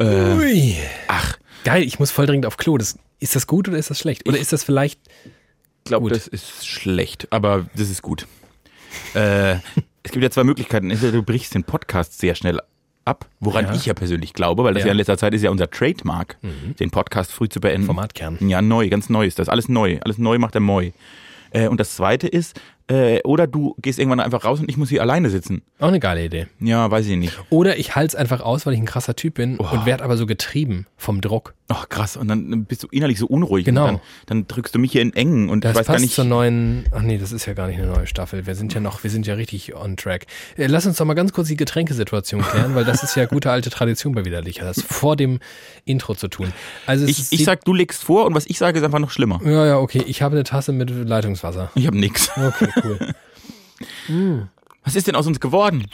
Äh, Ui. ach, Geil, ich muss voll dringend auf Klo. Das, ist das gut oder ist das schlecht? Oder ist das vielleicht. ich glaube, das ist schlecht, aber das ist gut. Äh, es gibt ja zwei Möglichkeiten. Entweder du brichst den Podcast sehr schnell ab, woran Ja. ich ja persönlich glaube, weil das Ja. ja, in letzter Zeit ist ja unser Trademark, den Podcast früh zu beenden. Formatkern. Ja, neu, ganz neu ist das. Alles neu. Alles neu macht er neu. Äh, und das zweite ist, äh, oder du gehst irgendwann einfach raus und ich muss hier alleine sitzen. Auch eine geile Idee. Ja, weiß ich nicht. Oder ich halte es einfach aus, weil ich ein krasser Typ bin Oh. und werde aber so getrieben vom Druck. Ach krass, und dann bist du innerlich so unruhig. Genau. Dann, dann drückst du mich hier in Engen und Das ich weiß passt gar nicht. zur neuen. Ach nee, das ist ja gar nicht eine neue Staffel. Wir sind ja noch, wir sind ja richtig on track. Äh, Lass uns doch mal ganz kurz die Getränkesituation klären, weil das ist ja gute alte Tradition bei Widerlicher. Das vor dem Intro zu tun. Also Ich, ich sag, du legst vor und was ich sage, ist einfach noch schlimmer. Ja, ja, okay. Ich habe eine Tasse mit Leitungswasser. Ich habe nix. Okay, cool. Was ist denn aus uns geworden?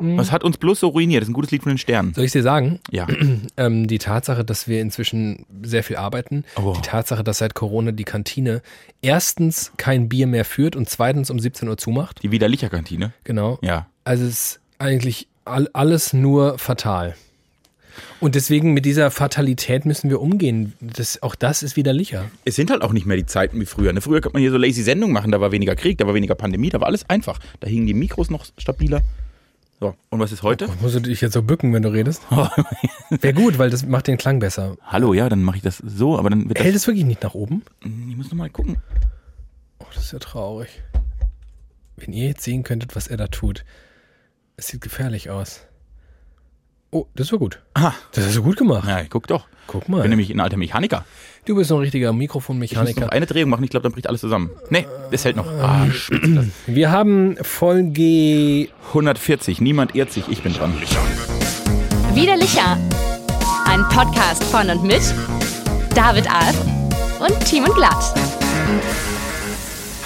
Hm. Was hat uns bloß so ruiniert? Das ist ein gutes Lied von den Sternen. Soll ich dir sagen? Ja. Ähm, die Tatsache, dass wir inzwischen sehr viel arbeiten, Oh. die Tatsache, dass seit Corona die Kantine erstens kein Bier mehr führt und zweitens um 17 Uhr zumacht. Die widerlicher Kantine. Genau. Ja. Also es ist eigentlich all, alles nur fatal. Und deswegen mit dieser Fatalität müssen wir umgehen. Das, auch das ist widerlicher. Es sind halt auch nicht mehr die Zeiten wie früher. Ne? Früher konnte man hier so lazy Sendungen machen, da war weniger Krieg, da war weniger Pandemie, da war alles einfach. Da hingen die Mikros noch stabiler. So, und was ist heute? Musst du dich jetzt so bücken, wenn du redest? Wäre gut, weil das macht den Klang besser. Hallo, ja, dann mache ich das so, aber dann wird das. Hält es wirklich nicht nach oben? Ich muss noch mal gucken. Oh, das ist ja traurig. Wenn ihr jetzt sehen könntet, was er da tut. Es sieht gefährlich aus. Oh, das war gut. Aha. Das hast du gut gemacht. Ja, guck doch. Guck Ich bin mal. nämlich ein alter Mechaniker. Du bist noch ein richtiger Ich muss Mikrofonmechaniker. noch eine Drehung machen, ich glaube, dann bricht alles zusammen. Nee, das hält noch. Ah, spitze das. Wir haben Folge 140, niemand ehrt sich, ich bin dran. Widerlicher. Ein Podcast von und mit David Alf und Team und Glatt.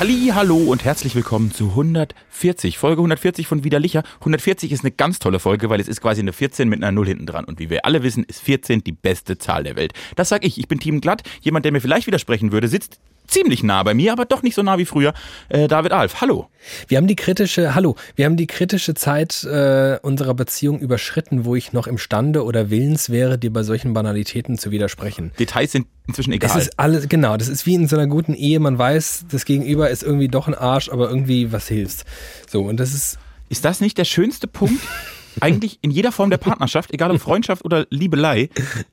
Halli, hallo und herzlich willkommen zu 140, Folge 140 von Widerlicher. 140 ist eine ganz tolle Folge, weil es ist quasi eine 14 mit einer 0 hinten dran. Und wie wir alle wissen, ist 14 die beste Zahl der Welt. Das sag ich, ich bin Team Glatt. Jemand, der mir vielleicht widersprechen würde, sitzt ziemlich nah bei mir, aber doch nicht so nah wie früher. Äh, David Alf, hallo. Wir haben die kritische, hallo, wir haben die kritische Zeit äh, unserer Beziehung überschritten, wo ich noch imstande oder willens wäre, dir bei solchen Banalitäten zu widersprechen. Details sind inzwischen Es egal. ist alles, genau, das ist wie in so einer guten Ehe, man weiß, das Gegenüber ist irgendwie doch ein Arsch, aber irgendwie was hilft. So, und das ist, Ist das nicht der schönste Punkt? Eigentlich in jeder Form der Partnerschaft, egal ob Freundschaft oder Liebelei,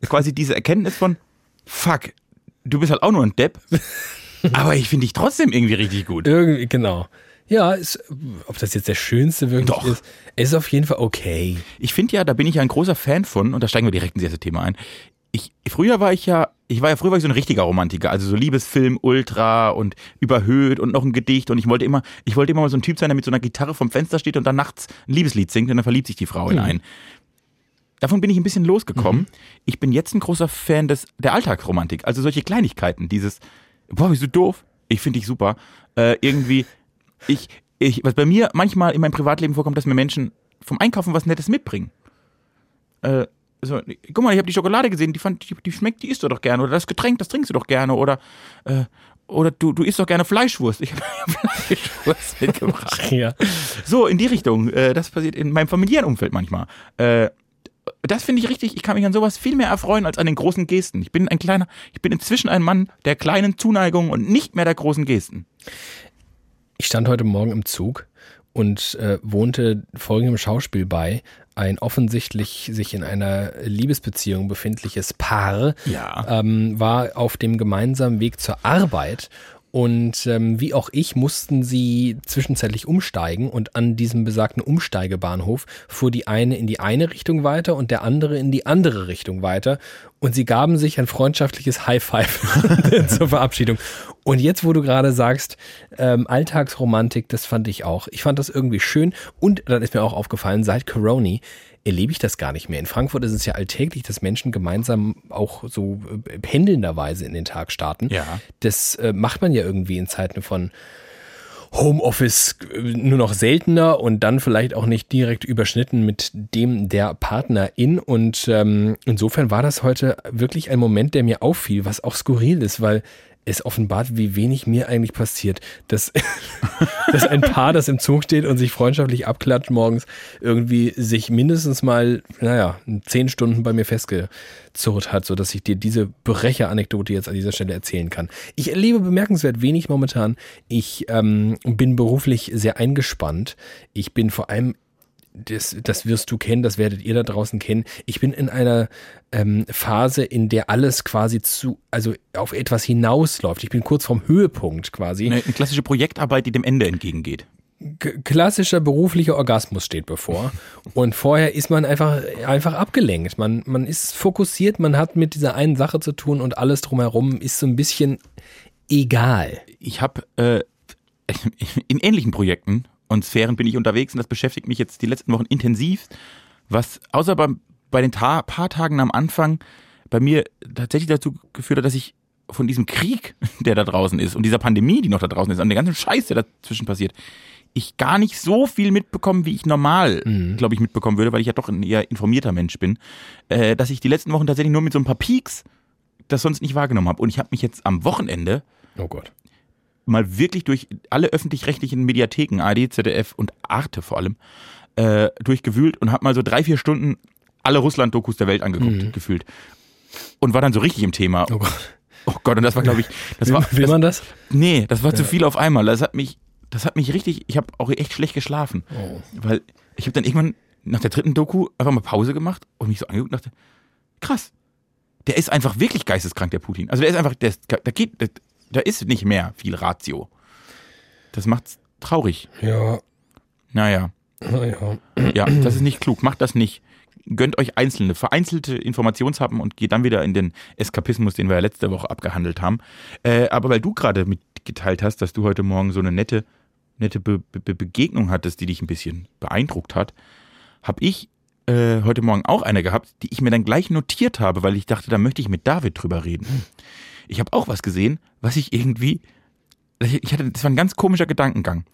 quasi diese Erkenntnis von, fuck, du bist halt auch nur ein Depp, aber ich finde dich trotzdem irgendwie richtig gut. irgendwie, genau. Ja, ist, ob das jetzt der schönste wirklich Doch. ist, ist auf jeden Fall okay. Ich finde ja, da bin ich ja ein großer Fan von, und da steigen wir direkt ins erste Thema ein. Ich, früher war ich ja, ich war ja früher war ich so ein richtiger Romantiker, also so Liebesfilm, Ultra und überhöht und noch ein Gedicht und ich wollte immer, ich wollte immer mal so ein Typ sein, der mit so einer Gitarre vom Fenster steht und dann nachts ein Liebeslied singt und dann verliebt sich die Frau in einen. Davon bin ich ein bisschen losgekommen. Ich bin jetzt ein großer Fan des, der Alltagsromantik, also solche Kleinigkeiten, dieses, boah, bist du doof? Ich finde dich super. Äh, irgendwie, ich, ich, was bei mir manchmal in meinem Privatleben vorkommt, dass mir Menschen vom Einkaufen was Nettes mitbringen. Äh, so, guck mal, ich habe die Schokolade gesehen, die fand, die, die schmeckt, die isst du doch gerne. Oder das Getränk, das trinkst du doch gerne. Oder, äh, oder du, du isst doch gerne Fleischwurst. Ich habe Fleischwurst mitgebracht. Ja. So, in die Richtung. Äh, das passiert in meinem familiären Umfeld manchmal. Äh, das finde ich richtig. Ich kann mich an sowas viel mehr erfreuen als an den großen Gesten. Ich bin ein kleiner, ich bin inzwischen ein Mann der kleinen Zuneigung und nicht mehr der großen Gesten. Ich stand heute Morgen im Zug und äh, wohnte folgendem Schauspiel bei. Ein offensichtlich sich in einer Liebesbeziehung befindliches Paar Ja. ähm, war auf dem gemeinsamen Weg zur Arbeit. Und ähm, wie auch ich mussten sie zwischenzeitlich umsteigen und an diesem besagten Umsteigebahnhof fuhr die eine in die eine Richtung weiter und der andere in die andere Richtung weiter. Und sie gaben sich ein freundschaftliches High Five zur Verabschiedung. Und jetzt, wo du gerade sagst, ähm, Alltagsromantik, das fand ich auch. Ich fand das irgendwie schön. Und dann ist mir auch aufgefallen, seit Coroni erlebe ich das gar nicht mehr. In Frankfurt ist es ja alltäglich, dass Menschen gemeinsam auch so äh, pendelnderweise in den Tag starten. Ja. Das äh, macht man ja irgendwie in Zeiten von Homeoffice äh, nur noch seltener und dann vielleicht auch nicht direkt überschnitten mit dem der Partnerin. Und ähm, insofern war das heute wirklich ein Moment, der mir auffiel, was auch skurril ist, weil es offenbart, wie wenig mir eigentlich passiert. Dass, dass ein Paar, das im Zug steht und sich freundschaftlich abklatscht morgens, irgendwie sich mindestens mal, naja, zehn Stunden bei mir festgezurrt hat, sodass ich dir diese Brecher-Anekdote jetzt an dieser Stelle erzählen kann. Ich erlebe bemerkenswert wenig momentan. Ich ähm, bin beruflich sehr eingespannt. Ich bin vor allem das, das wirst du kennen, das werdet ihr da draußen kennen. Ich bin in einer ähm, Phase, in der alles quasi zu, also auf etwas hinausläuft. Ich bin kurz vorm Höhepunkt quasi. Eine, eine klassische Projektarbeit, die dem Ende entgegengeht. K klassischer beruflicher Orgasmus steht bevor. Und vorher ist man einfach, einfach abgelenkt. Man, man ist fokussiert, man hat mit dieser einen Sache zu tun und alles drumherum ist so ein bisschen egal. Ich habe äh, in ähnlichen Projekten und Sphären bin ich unterwegs und das beschäftigt mich jetzt die letzten Wochen intensiv, was außer beim, bei den Ta paar Tagen am Anfang bei mir tatsächlich dazu geführt hat, dass ich von diesem Krieg, der da draußen ist und dieser Pandemie, die noch da draußen ist, und der ganzen Scheiß, der dazwischen passiert, ich gar nicht so viel mitbekomme, wie ich normal, mhm. glaube ich, mitbekommen würde, weil ich ja doch ein eher informierter Mensch bin, äh, dass ich die letzten Wochen tatsächlich nur mit so ein paar Peaks das sonst nicht wahrgenommen habe. Und ich habe mich jetzt am Wochenende oh Gott mal wirklich durch alle öffentlich-rechtlichen Mediatheken, ARD, ZDF und Arte vor allem, äh, durchgewühlt und habe mal so drei, vier Stunden alle Russland-Dokus der Welt angeguckt, mhm. gefühlt. Und war dann so richtig im Thema. Oh Gott. Oh Gott, und das war, glaube ich, das war. Will man das? Nee, das war ja. zu viel auf einmal. Das hat mich, das hat mich richtig, ich habe auch echt schlecht geschlafen. Oh. Weil ich habe dann irgendwann nach der dritten Doku einfach mal Pause gemacht und mich so angeguckt und dachte, krass, der ist einfach wirklich geisteskrank, der Putin. Also der ist einfach, der, ist, der geht, der, da ist nicht mehr viel Ratio. Das macht's traurig. Ja. Naja. Naja. Ja, das ist nicht klug. Macht das nicht. Gönnt euch einzelne, vereinzelte Informationshappen und geht dann wieder in den Eskapismus, den wir ja letzte Woche abgehandelt haben. Äh, aber weil du gerade mitgeteilt hast, dass du heute Morgen so eine nette, nette Be Be Begegnung hattest, die dich ein bisschen beeindruckt hat, habe ich äh, heute Morgen auch eine gehabt, die ich mir dann gleich notiert habe, weil ich dachte, da möchte ich mit David drüber reden. Ich habe auch was gesehen, was ich irgendwie, ich hatte, das war ein ganz komischer Gedankengang.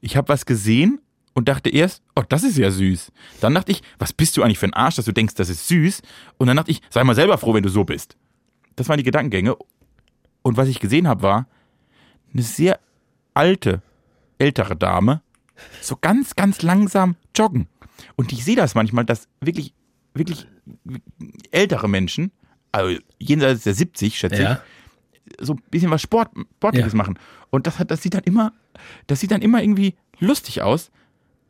Ich habe was gesehen und dachte erst, oh, das ist ja süß. Dann dachte ich, was bist du eigentlich für ein Arsch, dass du denkst, das ist süß? Und dann dachte ich, sei mal selber froh, wenn du so bist. Das waren die Gedankengänge. Und was ich gesehen habe, war eine sehr alte, ältere Dame, so ganz, ganz langsam joggen. Und ich sehe das manchmal, dass wirklich, wirklich ältere Menschen, also jenseits der 70, schätze ja. ich, so ein bisschen was Sport, Sportliches ja. machen. Und das hat, das sieht dann immer, das sieht dann immer irgendwie lustig aus,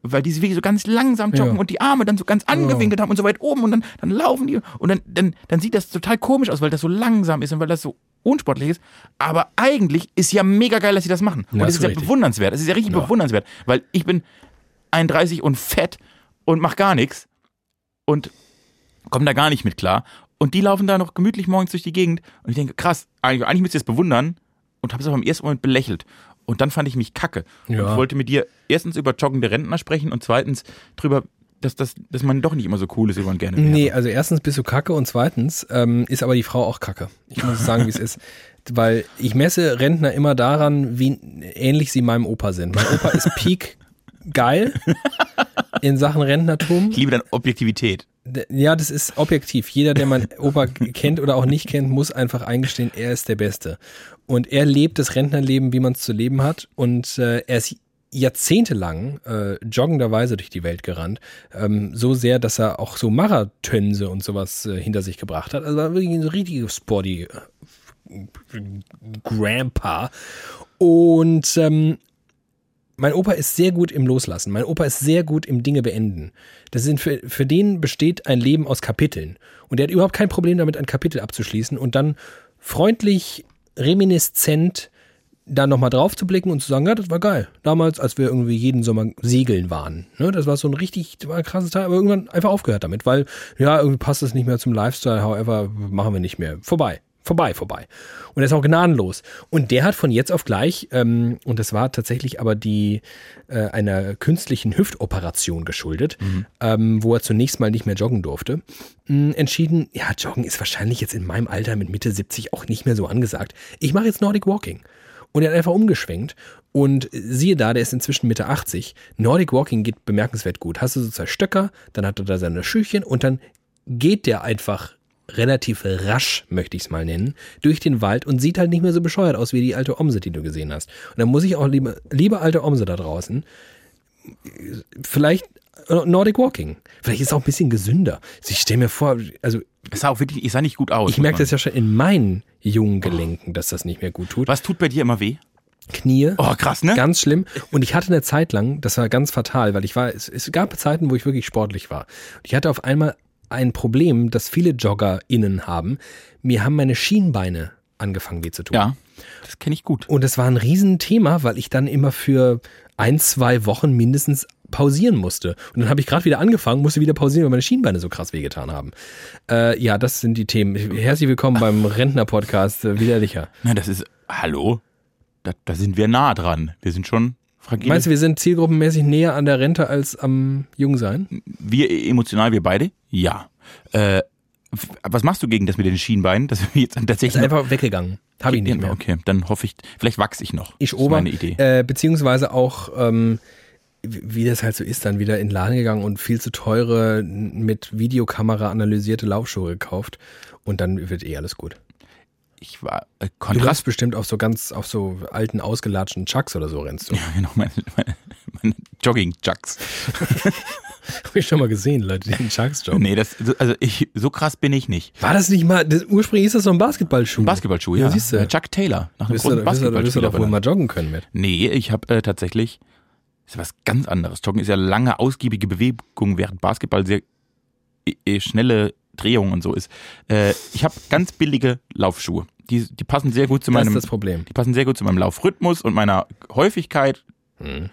weil die wirklich so ganz langsam joggen ja. und die Arme dann so ganz angewinkelt oh. haben und so weit oben und dann, dann laufen die und dann, dann, dann sieht das total komisch aus, weil das so langsam ist und weil das so unsportlich ist. Aber eigentlich ist ja mega geil, dass sie das machen. Und das ist ja bewundernswert. Das ist ja richtig ja. bewundernswert, weil ich bin 31 und fett und mach gar nichts und komme da gar nicht mit klar. Und die laufen da noch gemütlich morgens durch die Gegend. Und ich denke, krass, eigentlich, eigentlich müsst ihr es bewundern. Und habe es aber im ersten Moment belächelt. Und dann fand ich mich kacke. Ja. Und wollte mit dir erstens über joggende Rentner sprechen und zweitens drüber, dass, dass, dass man doch nicht immer so cool ist, wie man gerne wäre. Nee, also erstens bist du kacke und zweitens ähm, ist aber die Frau auch kacke. Ich muss sagen, wie es ist. Weil ich messe Rentner immer daran, wie ähnlich sie meinem Opa sind. Mein Opa ist peak geil in Sachen Rentnertum. Ich liebe deine Objektivität. Ja, das ist objektiv. Jeder, der mein Opa kennt oder auch nicht kennt, muss einfach eingestehen, er ist der Beste. Und er lebt das Rentnerleben, wie man es zu leben hat. Und äh, er ist jahrzehntelang äh, joggenderweise durch die Welt gerannt. Ähm, so sehr, dass er auch so Marathönse und sowas äh, hinter sich gebracht hat. Also war wirklich ein so richtiges Sporty äh, Grandpa. Und ähm, mein Opa ist sehr gut im Loslassen. Mein Opa ist sehr gut im Dinge beenden. Das sind für, für den besteht ein Leben aus Kapiteln. Und er hat überhaupt kein Problem damit, ein Kapitel abzuschließen und dann freundlich, reminiszent da nochmal drauf zu blicken und zu sagen, ja, das war geil. Damals, als wir irgendwie jeden Sommer segeln waren. Ne, das war so ein richtig war ein krasses Teil, aber irgendwann einfach aufgehört damit, weil, ja, irgendwie passt es nicht mehr zum Lifestyle, however, machen wir nicht mehr. Vorbei vorbei, vorbei. Und er ist auch gnadenlos. Und der hat von jetzt auf gleich, ähm, und das war tatsächlich aber die äh, einer künstlichen Hüftoperation geschuldet, mhm. ähm, wo er zunächst mal nicht mehr joggen durfte, mh, entschieden, ja, Joggen ist wahrscheinlich jetzt in meinem Alter mit Mitte 70 auch nicht mehr so angesagt. Ich mache jetzt Nordic Walking. Und er hat einfach umgeschwenkt. Und siehe da, der ist inzwischen Mitte 80. Nordic Walking geht bemerkenswert gut. Hast du so zwei Stöcker, dann hat er da seine Schüchchen und dann geht der einfach relativ rasch, möchte ich es mal nennen, durch den Wald und sieht halt nicht mehr so bescheuert aus wie die alte Omse, die du gesehen hast. Und dann muss ich auch, liebe, liebe alte Omse da draußen, vielleicht Nordic Walking. Vielleicht ist es auch ein bisschen gesünder. Also Ich stelle mir vor, also Es sah auch wirklich, ich sah nicht gut aus. ich merke das ja schon in meinen jungen Gelenken, dass das nicht mehr gut tut. Was tut bei dir immer weh? Knie. Oh, krass, ne? Ganz schlimm. Und ich hatte eine Zeit lang, das war ganz fatal, weil ich war, es, es gab Zeiten, wo ich wirklich sportlich war. Und ich hatte auf einmal ein Problem, das viele JoggerInnen haben. Mir haben meine Schienbeine angefangen weh zu tun. Ja, das kenne ich gut. Und es war ein Riesenthema, weil ich dann immer für ein, zwei Wochen mindestens pausieren musste. Und dann habe ich gerade wieder angefangen, musste wieder pausieren, weil meine Schienbeine so krass wehgetan haben. Äh, ja, das sind die Themen. Herzlich willkommen beim Rentner-Podcast äh, Widerlicher. Na, das ist, hallo? Da, da sind wir nah dran. Wir sind schon fragil. Meinst du, wir sind zielgruppenmäßig näher an der Rente als am Jungsein? wir emotional, wir beide? Ja. Äh, was machst du gegen das mit den Schienbeinen? Das wir jetzt Ist tatsächlich einfach weggegangen. Habe ich nicht mehr. Okay, dann hoffe ich, vielleicht wachse ich noch. Ich ist ober, meine Idee. Äh, beziehungsweise auch, ähm, wie das halt so ist, dann wieder in den Laden gegangen und viel zu teure, mit Videokamera analysierte Laufschuhe gekauft. Und dann wird eh alles gut. Ich war äh, Du Kontrast. rennst bestimmt auf so ganz, auf so alten, ausgelatschten Chucks oder so rennst du. Ja, genau, meine, meine, meine Jogging-Chucks. Habe ich schon mal gesehen, Leute, die in Chucks joggen. Nee, das, also ich, so krass bin ich nicht. War das nicht mal, das, ursprünglich ist das so ein Basketballschuh. Basketballschuh, Ja, ja. siehst du. Chuck Taylor. Nach einem du, großen du, wirst du doch wohl mal joggen können mit. Nee, ich habe äh, tatsächlich, ist ja was ganz anderes. Joggen ist ja lange, ausgiebige Bewegung, während Basketball sehr äh, schnelle Drehungen und so ist. Äh, ich habe ganz billige Laufschuhe. Die, die passen sehr gut zu Das ist meinem, das Problem. die passen sehr gut zu meinem Laufrhythmus und meiner Häufigkeit, Hm.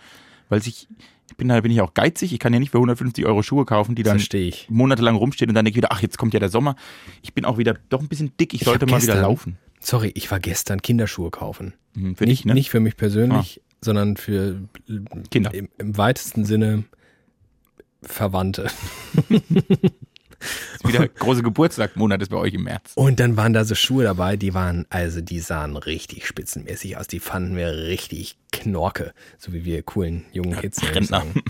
weil sich, ich bin da bin ich auch geizig. Ich kann ja nicht für 150 Euro Schuhe kaufen, die dann monatelang rumstehen und dann denke ich wieder, ach, jetzt kommt ja der Sommer. Ich bin auch wieder doch ein bisschen dick. Ich, Ich sollte mal wieder gestern- laufen. Sorry, ich war gestern Kinderschuhe kaufen. Hm, Für nicht, dich, ne? nicht für mich persönlich, sondern für Kinder. Im, im weitesten Sinne Verwandte. Wieder große Geburtstagmonat ist bei euch im März. Und dann waren da so Schuhe dabei, die waren, also die sahen richtig spitzenmäßig aus. Die fanden wir richtig knorke, so wie wir coolen jungen Kids nämlich Rentner. sagen.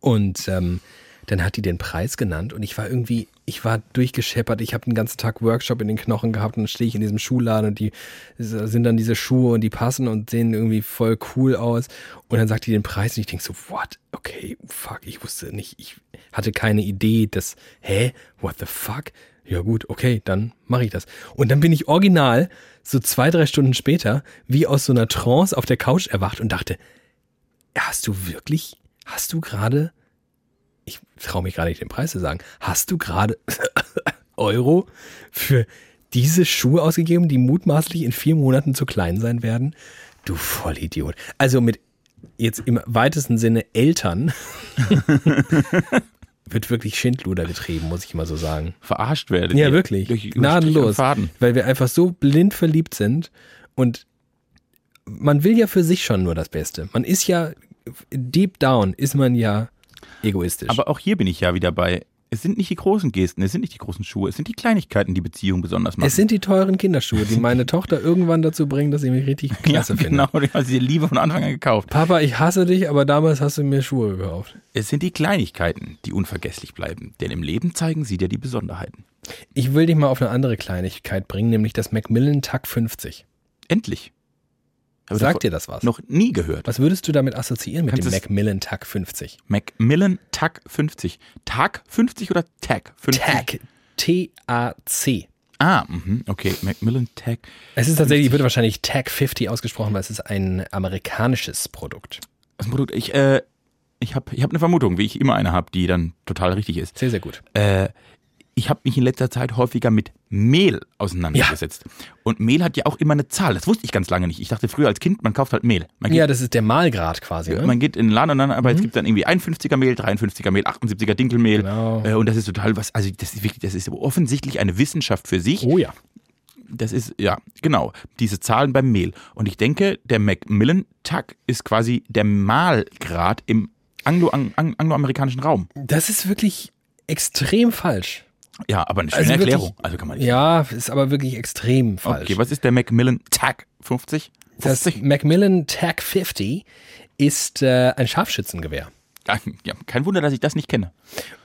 Und ähm, dann hat die den Preis genannt und ich war irgendwie, ich war durchgescheppert. Ich habe den ganzen Tag Workshop in den Knochen gehabt und dann stehe ich in diesem Schuhladen und die sind dann diese Schuhe und die passen und sehen irgendwie voll cool aus. Und dann sagt die den Preis und ich denke so, what? Okay, fuck, ich wusste nicht, ich hatte keine Idee, dass, hä, what the fuck? Ja gut, okay, dann mache ich das. Und dann bin ich original so zwei, drei Stunden später wie aus so einer Trance auf der Couch erwacht und dachte, hast du wirklich, hast du gerade, ich traue mich gerade nicht den Preis zu sagen, hast du gerade Euro für diese Schuhe ausgegeben, die mutmaßlich in vier Monaten zu klein sein werden? Du Vollidiot. Also mit jetzt im weitesten Sinne Eltern wird wirklich Schindluder getrieben, muss ich mal so sagen. Verarscht werdet. Ja, wirklich. Durch, Gnadenlos. Weil wir einfach so blind verliebt sind und man will ja für sich schon nur das Beste. Man ist ja, deep down ist man ja egoistisch. Aber auch hier bin ich ja wieder bei. Es sind nicht die großen Gesten, es sind nicht die großen Schuhe, es sind die Kleinigkeiten, die Beziehung besonders machen. es sind die teuren Kinderschuhe, die meine Tochter irgendwann dazu bringen, dass sie mich richtig ja, klasse findet. genau, die dir lieber von Anfang an gekauft. Papa, ich hasse dich, aber damals hast du mir Schuhe gekauft. Es sind die Kleinigkeiten, die unvergesslich bleiben, denn im Leben zeigen sie dir die Besonderheiten. Ich will dich mal auf eine andere Kleinigkeit bringen, nämlich das Macmillan TAC 50. Endlich. Sagt dir das was? Noch nie gehört. Was würdest du damit assoziieren mit Kannst dem Macmillan TAC 50? Macmillan TAC 50. TAC 50 oder TAC 50? TAC. T-A-C. Ah, mhm, okay. Macmillan TAC. Es ist tatsächlich, wird wahrscheinlich TAG 50 ausgesprochen, weil es ist ein amerikanisches Produkt. Ein Produkt? Ich, äh, ich habe ich hab eine Vermutung, wie ich immer eine habe, die dann total richtig ist. Sehr, sehr gut. Äh, ich habe mich in letzter Zeit häufiger mit Mehl auseinandergesetzt. Und Mehl hat ja auch immer eine Zahl. Das wusste ich ganz lange nicht. Ich dachte früher als Kind, man kauft halt Mehl. Geht, Ja, das ist der Mahlgrad quasi. Ne? man geht in den Laden und dann, aber es gibt dann irgendwie 51er Mehl, 53er Mehl, 78er Dinkelmehl. Genau. Äh, und das ist total was, also das ist wirklich, das ist offensichtlich eine Wissenschaft für sich. Oh ja. Das ist, ja, genau, diese Zahlen beim Mehl. Und ich denke, der Macmillan-Tag ist quasi der Mahlgrad im Anglo- ang- ang- angloamerikanischen Raum. Das ist wirklich extrem falsch. Ja, aber eine schöne Also wirklich- Erklärung. Also kann man nicht. Ja, ist aber wirklich extrem falsch. Okay, was ist der Macmillan Tag 50? das 50? Macmillan TAG 50 ist äh, ein Scharfschützengewehr. Ja, kein Wunder, dass ich das nicht kenne.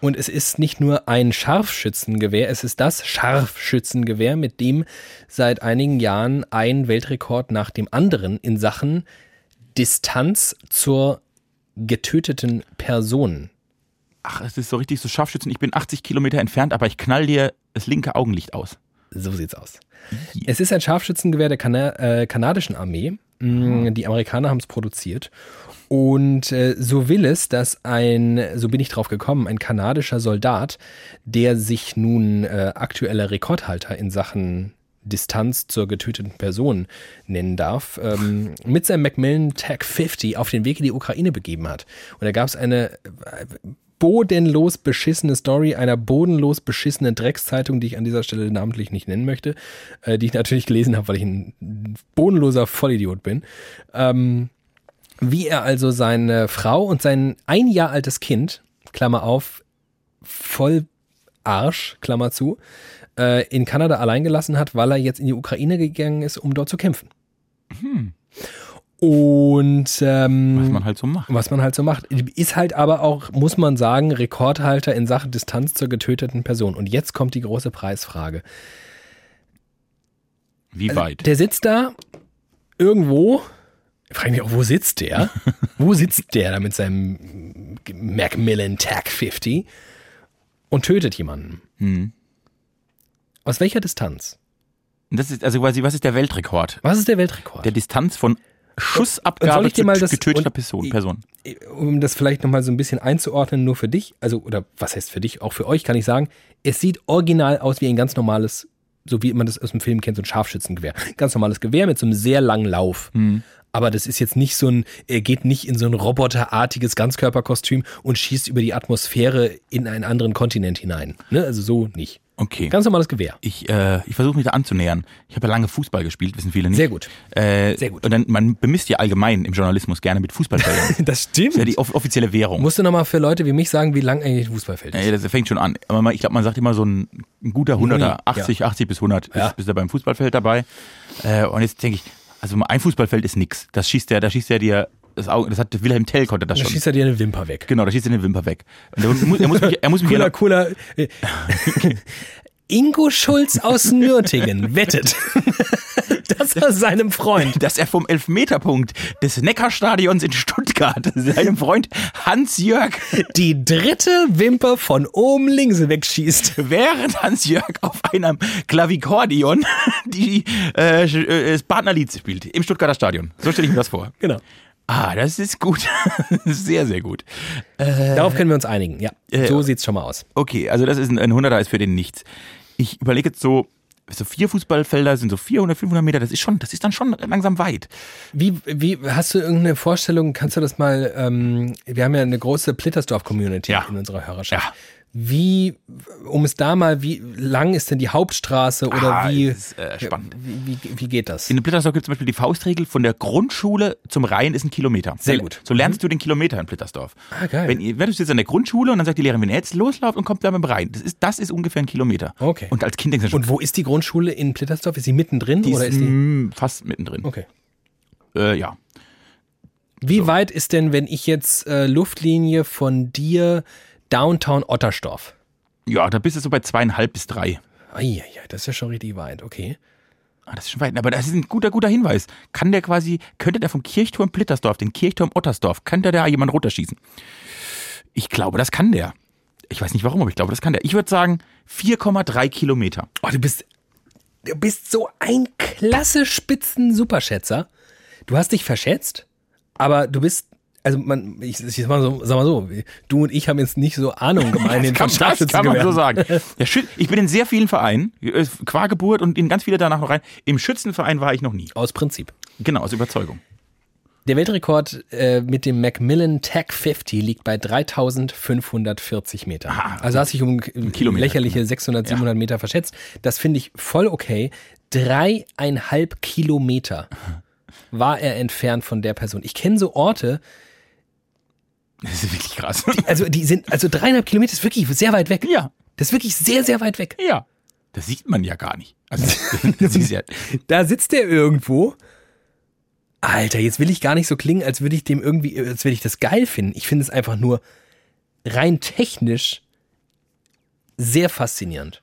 Und es ist nicht nur ein Scharfschützengewehr, es ist das Scharfschützengewehr, mit dem seit einigen Jahren ein Weltrekord nach dem anderen in Sachen Distanz zur getöteten Person. Ach, es ist so richtig so Scharfschützen. Ich bin 80 Kilometer entfernt, aber ich knall dir das linke Augenlicht aus. So sieht's aus. Es ist ein Scharfschützengewehr der Kana äh, kanadischen Armee. Mm, Die Amerikaner haben es produziert. Und äh, so will es, dass ein, so bin ich drauf gekommen, ein kanadischer Soldat, der sich nun äh, aktueller Rekordhalter in Sachen Distanz zur getöteten Person nennen darf, ähm, mit seinem Macmillan Tag 50 auf den Weg in die Ukraine begeben hat. Und da gab es eine äh, bodenlos beschissene Story einer bodenlos beschissenen Dreckszeitung, die ich an dieser Stelle namentlich nicht nennen möchte, äh, die ich natürlich gelesen habe, weil ich ein bodenloser Vollidiot bin. Ähm, wie er also seine Frau und sein ein Jahr altes Kind, Klammer auf, voll Arsch, Klammer zu, äh, in Kanada allein gelassen hat, weil er jetzt in die Ukraine gegangen ist, um dort zu kämpfen. Und ähm, Was man halt so macht. was man halt so macht. Ist halt aber auch, muss man sagen, Rekordhalter in Sachen Distanz zur getöteten Person. Und jetzt kommt die große Preisfrage. Wie weit? Der sitzt da irgendwo. Ich frage mich auch, wo sitzt der? wo sitzt der da mit seinem Macmillan Tag 50 und tötet jemanden? Hm. Aus welcher Distanz? Das ist also quasi, was ist der Weltrekord? Was ist der Weltrekord? Der Distanz von Schussabgabe zu mal das- getöteter und- Person. Person. um das vielleicht nochmal so ein bisschen einzuordnen, nur für dich, also, oder was heißt für dich, auch für euch kann ich sagen, es sieht original aus wie ein ganz normales, so wie man das aus dem Film kennt, so ein Scharfschützengewehr. Ganz normales Gewehr mit so einem sehr langen Lauf. Aber das ist jetzt nicht so ein, er geht nicht in so ein roboterartiges Ganzkörperkostüm und schießt über die Atmosphäre in einen anderen Kontinent hinein. Ne? Also so nicht. Okay. Ganz normales Gewehr. Ich, äh, ich versuche mich da anzunähern. Ich habe ja lange Fußball gespielt, wissen viele nicht. Sehr gut. Äh, Sehr gut. Und dann, man bemisst ja allgemein im Journalismus gerne mit Fußballfeldern. Das stimmt. das ist ja die off offizielle Währung. Musst du nochmal für Leute wie mich sagen, wie lang eigentlich ein Fußballfeld ist? Ey, das fängt schon an. Aber man, ich glaube, man sagt immer so ein, ein guter Hunderter, Ja. 80, 80 bis 100 Ja. ist, ist er beim Fußballfeld dabei. Äh, und jetzt denke ich, also ein Fußballfeld ist nix. Das schießt der, da schießt er dir das Auge, das hat Wilhelm Tell konnte das Da schon. schießt er dir eine Wimper weg. Genau, da schießt er den Wimper weg. Und er, muss, er muss mich, er muss mich Cooler, cooler. äh, Ingo Schulz aus Nürtingen wettet, dass er seinem Freund dass er vom Elfmeterpunkt des Neckarstadions in Stuttgart seinem Freund Hans-Jörg, die dritte Wimper von oben links wegschießt. während Hans-Jörg auf einem Klavikordion die, äh, äh, das Partnerlied spielt im Stuttgarter Stadion. So stelle ich mir das vor. Genau. Ah, das ist gut. sehr, sehr gut. Darauf können wir uns einigen. Ja, Äh, so sieht's schon mal aus. Okay, also das ist ein, ein 100er ist für den nichts. Ich überlege jetzt so, so vier Fußballfelder sind so 400, 500 Meter, das ist schon, das ist dann schon langsam weit. Wie, wie hast du irgendeine Vorstellung? Kannst du das mal? Ähm, wir haben ja eine große Plittersdorf-Community Ja. in unserer Hörerschaft. Ja. Wie, um es da mal, wie lang ist denn die Hauptstraße oder Ah, wie, ist, äh, spannend. wie, wie, wie geht das? In Plittersdorf gibt es zum Beispiel die Faustregel, von der Grundschule zum Rhein ist ein Kilometer. Sehr So- gut. So lernst du den Kilometer in Plittersdorf. Ah, geil. Wenn, wenn du sitzt an der Grundschule und dann sagt die Lehrerin, wenn ihr jetzt loslauft und kommt da mit dem Rhein, das ist, das ist ungefähr ein Kilometer. Okay. Und als Kind denkst du schon, Und wo ist die Grundschule in Plittersdorf? Ist sie mittendrin die oder ist, ist die? fast mittendrin. Okay. Äh, ja. Wie weit ist denn, wenn ich jetzt äh, Luftlinie von dir Downtown Ottersdorf? Ja, da bist du so bei zweieinhalb bis drei. Eieiei, das ist ja schon richtig weit, okay. Ah, das ist schon weit. Aber das ist ein guter, guter Hinweis. Kann der quasi, könnte der vom Kirchturm Plittersdorf, den Kirchturm Ottersdorf, kann der da jemand runterschießen? Ich glaube, das kann der. Ich weiß nicht warum, aber ich glaube, das kann der. Ich würde sagen 4,3 Kilometer. Oh, du bist, du bist so ein klasse Spitzen-Superschätzer. Du hast dich verschätzt, aber du bist, also man, ich, ich sag mal so, sag mal so, du und ich haben jetzt nicht so Ahnung gemeinhin kann, von das kann man so sagen. Schü ich bin in sehr vielen Vereinen, äh, qua Geburt und in ganz viele danach noch rein. Im Schützenverein war ich noch nie. Aus Prinzip. Genau, aus Überzeugung. Der Weltrekord äh, mit dem Macmillan Tag 50 liegt bei 3540 Meter. Ah, also hast dich um äh, Kilometer. lächerliche 600, 700 Meter verschätzt. Das finde ich voll okay. Dreieinhalb Kilometer war er entfernt von der Person. Ich kenne so Orte, Das ist wirklich krass. also die sind, also dreieinhalb Kilometer ist wirklich sehr weit weg. ja, Das ist wirklich sehr, sehr weit weg. ja. Das sieht man ja gar nicht. Also, ja, Da sitzt er irgendwo Alter, jetzt will ich gar nicht so klingen, als würde ich dem irgendwie, als würde ich das geil finden. Ich finde es einfach nur rein technisch sehr faszinierend.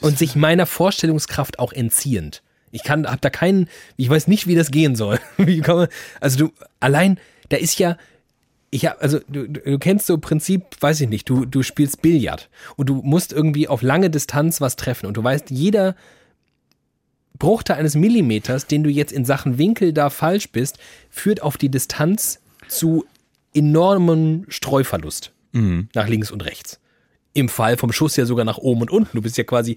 Und sich meiner Vorstellungskraft auch entziehend. Ich kann, hab da keinen, ich weiß nicht, wie das gehen soll. Also du, allein, da ist ja, ich hab, also du, du kennst so Prinzip, weiß ich nicht, du, du spielst Billard und du musst irgendwie auf lange Distanz was treffen und du weißt, jeder Bruchteil eines Millimeters, den du jetzt in Sachen Winkel da falsch bist, führt auf die Distanz zu enormem Streuverlust nach links und rechts. Im Fall vom Schuss ja sogar nach oben und unten. Du bist ja quasi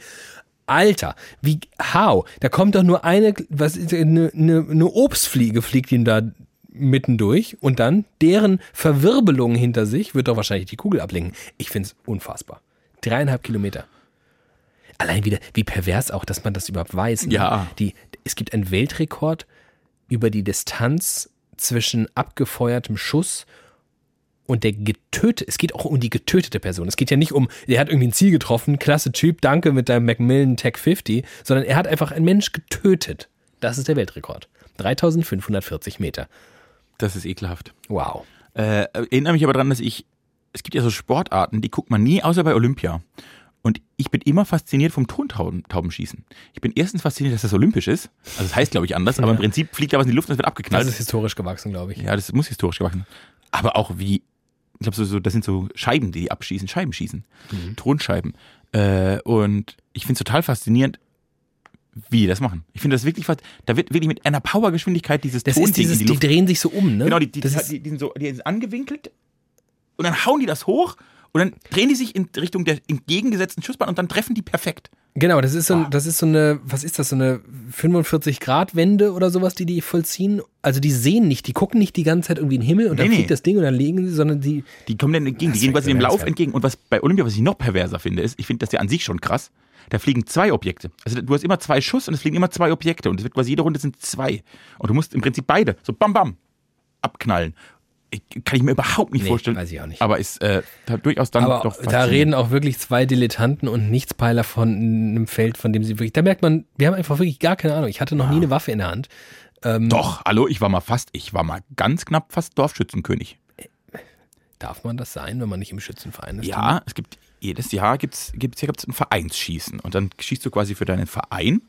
Alter, wie, how? Da kommt doch nur eine, was ist, eine, eine, eine Obstfliege fliegt ihm da mitten durch und dann deren Verwirbelung hinter sich wird doch wahrscheinlich die Kugel ablenken. Ich find's unfassbar. Dreieinhalb Kilometer. Allein wieder, wie pervers auch, dass man das überhaupt weiß. Ne? Ja. Die, es gibt einen Weltrekord über die Distanz zwischen abgefeuertem Schuss und der getötete, es geht auch um die getötete Person. Es geht ja nicht um, der hat irgendwie ein Ziel getroffen, klasse Typ, danke mit deinem Macmillan Tech 50, sondern er hat einfach einen Mensch getötet. Das ist der Weltrekord. 3540 Meter. Das ist ekelhaft. Wow. Äh, erinnere mich aber daran, dass ich, es gibt ja so Sportarten, die guckt man nie, außer bei Olympia. Und ich bin immer fasziniert vom Tontaubenschießen. Ich bin erstens fasziniert, dass das olympisch ist. Also das heißt, glaube ich, anders, aber im Prinzip fliegt da was in die Luft und es wird abgeknallt. Das ist historisch gewachsen, glaube ich. ja, das muss historisch gewachsen. Aber auch wie, ich glaube, so, so, das sind so Scheiben, die die abschießen, Scheiben schießen. Tonscheiben. Äh, und ich finde es total faszinierend, wie die das machen. Ich finde das wirklich fast, da wird wirklich mit einer Powergeschwindigkeit dieses Das Tonding ist dieses, die die drehen sich so um, ne? Genau, die, die, das die, die, sind so, die sind angewinkelt und dann hauen die das hoch und dann drehen die sich in Richtung der entgegengesetzten Schussbahn und dann treffen die perfekt. genau, das ist so, Ah. ein- das ist so eine, was ist das, so eine 45 Grad Wende oder sowas, die die vollziehen. Also die sehen nicht, die gucken nicht die ganze Zeit irgendwie in den Himmel und dann Nee, nee. fliegt das Ding und dann liegen sie, sondern die, Die kommen dann entgegen, die gehen quasi dem Lauf entgegen. Und was bei Olympia, was ich noch perverser finde, ist, ich finde das ja an sich schon krass, da fliegen zwei Objekte. Also du hast immer zwei Schuss und es fliegen immer zwei Objekte und es wird quasi jede Runde sind zwei. Und du musst im Prinzip beide so bam bam abknallen. Ich, kann ich mir überhaupt nicht Nee, vorstellen. weiß ich auch nicht. Aber ist äh, da durchaus dann aber doch da reden auch wirklich zwei Dilettanten und Nichtspeiler von einem Feld, von dem sie wirklich, da merkt man, wir haben einfach wirklich gar keine Ahnung. Ich hatte noch nie eine Waffe in der Hand. Ähm, Doch, hallo, ich war mal fast, ich war mal ganz knapp fast Dorfschützenkönig. Darf man das sein, wenn man nicht im Schützenverein ist? Ja, es gibt jedes Jahr gibt's gibt's hier gibt's ein Vereinsschießen und dann schießt du quasi für deinen Verein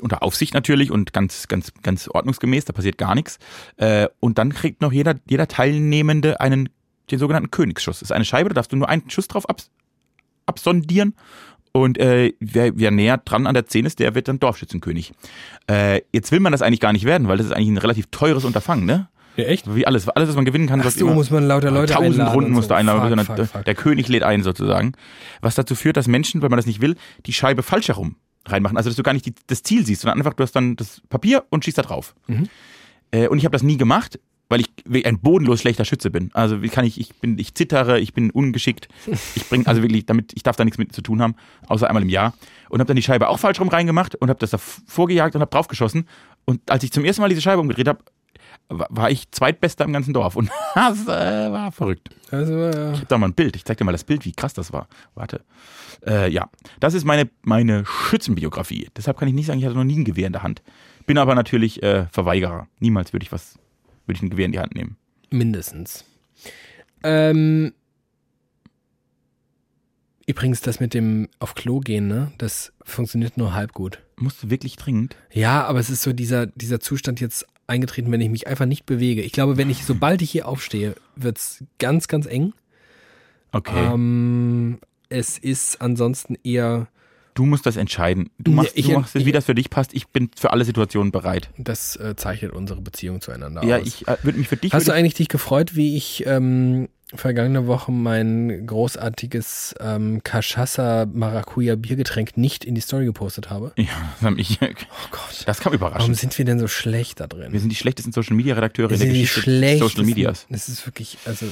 unter Aufsicht natürlich und ganz ganz ganz ordnungsgemäß, da passiert gar nichts. Äh, und dann kriegt noch jeder jeder Teilnehmende einen den sogenannten Königsschuss. Das ist eine Scheibe, da darfst du nur einen Schuss drauf abs absondieren. Und äh, wer, wer näher dran an der 10 ist, der wird dann Dorfschützenkönig. Äh, jetzt will man das eigentlich gar nicht werden, weil das ist eigentlich ein relativ teures Unterfangen, ne? Ja, echt? Wie alles, alles, was man gewinnen kann. Ach so, muss man lauter Leute Tausend einladen Runden so. du einladen, Fuck, sondern fuck, der, fuck. der König lädt ein sozusagen. Was dazu führt, dass Menschen, wenn man das nicht will, die Scheibe falsch herum reinmachen. Also dass du gar nicht die, das Ziel siehst, sondern einfach, du hast dann das Papier und schießt da drauf. Mhm. Äh, und ich habe das nie gemacht, weil ich ein bodenlos schlechter Schütze bin. Also wie kann ich, ich bin, ich zittere, ich bin ungeschickt. Ich bringe also wirklich, damit, ich darf da nichts mit zu tun haben, außer einmal im Jahr. Und habe dann die Scheibe auch falsch rum reingemacht und habe das da vorgejagt und habe draufgeschossen. Und als ich zum ersten Mal diese Scheibe umgedreht habe, war ich Zweitbester im ganzen Dorf. Und das äh, war verrückt. Also, ja. Ich hab da mal ein Bild. Ich zeig dir mal das Bild, wie krass das war. Warte. Äh, ja, das ist meine, meine Schützenbiografie. Deshalb kann ich nicht sagen, ich hatte noch nie ein Gewehr in der Hand. Bin aber natürlich äh, Verweigerer. Niemals würde ich was, würde ich ein Gewehr in die Hand nehmen. Mindestens. Ähm, übrigens, das mit dem auf Klo gehen, ne? Das funktioniert nur halb gut. Musst du wirklich dringend? Ja, aber es ist so dieser, dieser Zustand jetzt eingetreten, wenn ich mich einfach nicht bewege. Ich glaube, wenn ich, sobald ich hier aufstehe, wird's ganz, ganz eng. Okay. Ähm, es ist ansonsten eher, du musst das entscheiden. Du machst, ich- du machst es, wie das für dich passt. Ich bin für alle Situationen bereit. das äh, zeichnet unsere Beziehung zueinander Ja, aus. ich äh, würde mich für dich. Hast du eigentlich dich gefreut, wie ich ähm, vergangene Woche mein großartiges ähm, Cachaça Maracuja Biergetränk nicht in die Story gepostet habe? ich, ja, das, hat mich, Oh Gott. das kam Warum überraschend. sind wir denn so schlecht da drin? Wir sind die schlechtesten Social Media Redakteure Wir in der Geschichte des. Social Medias. Das ist wirklich, also.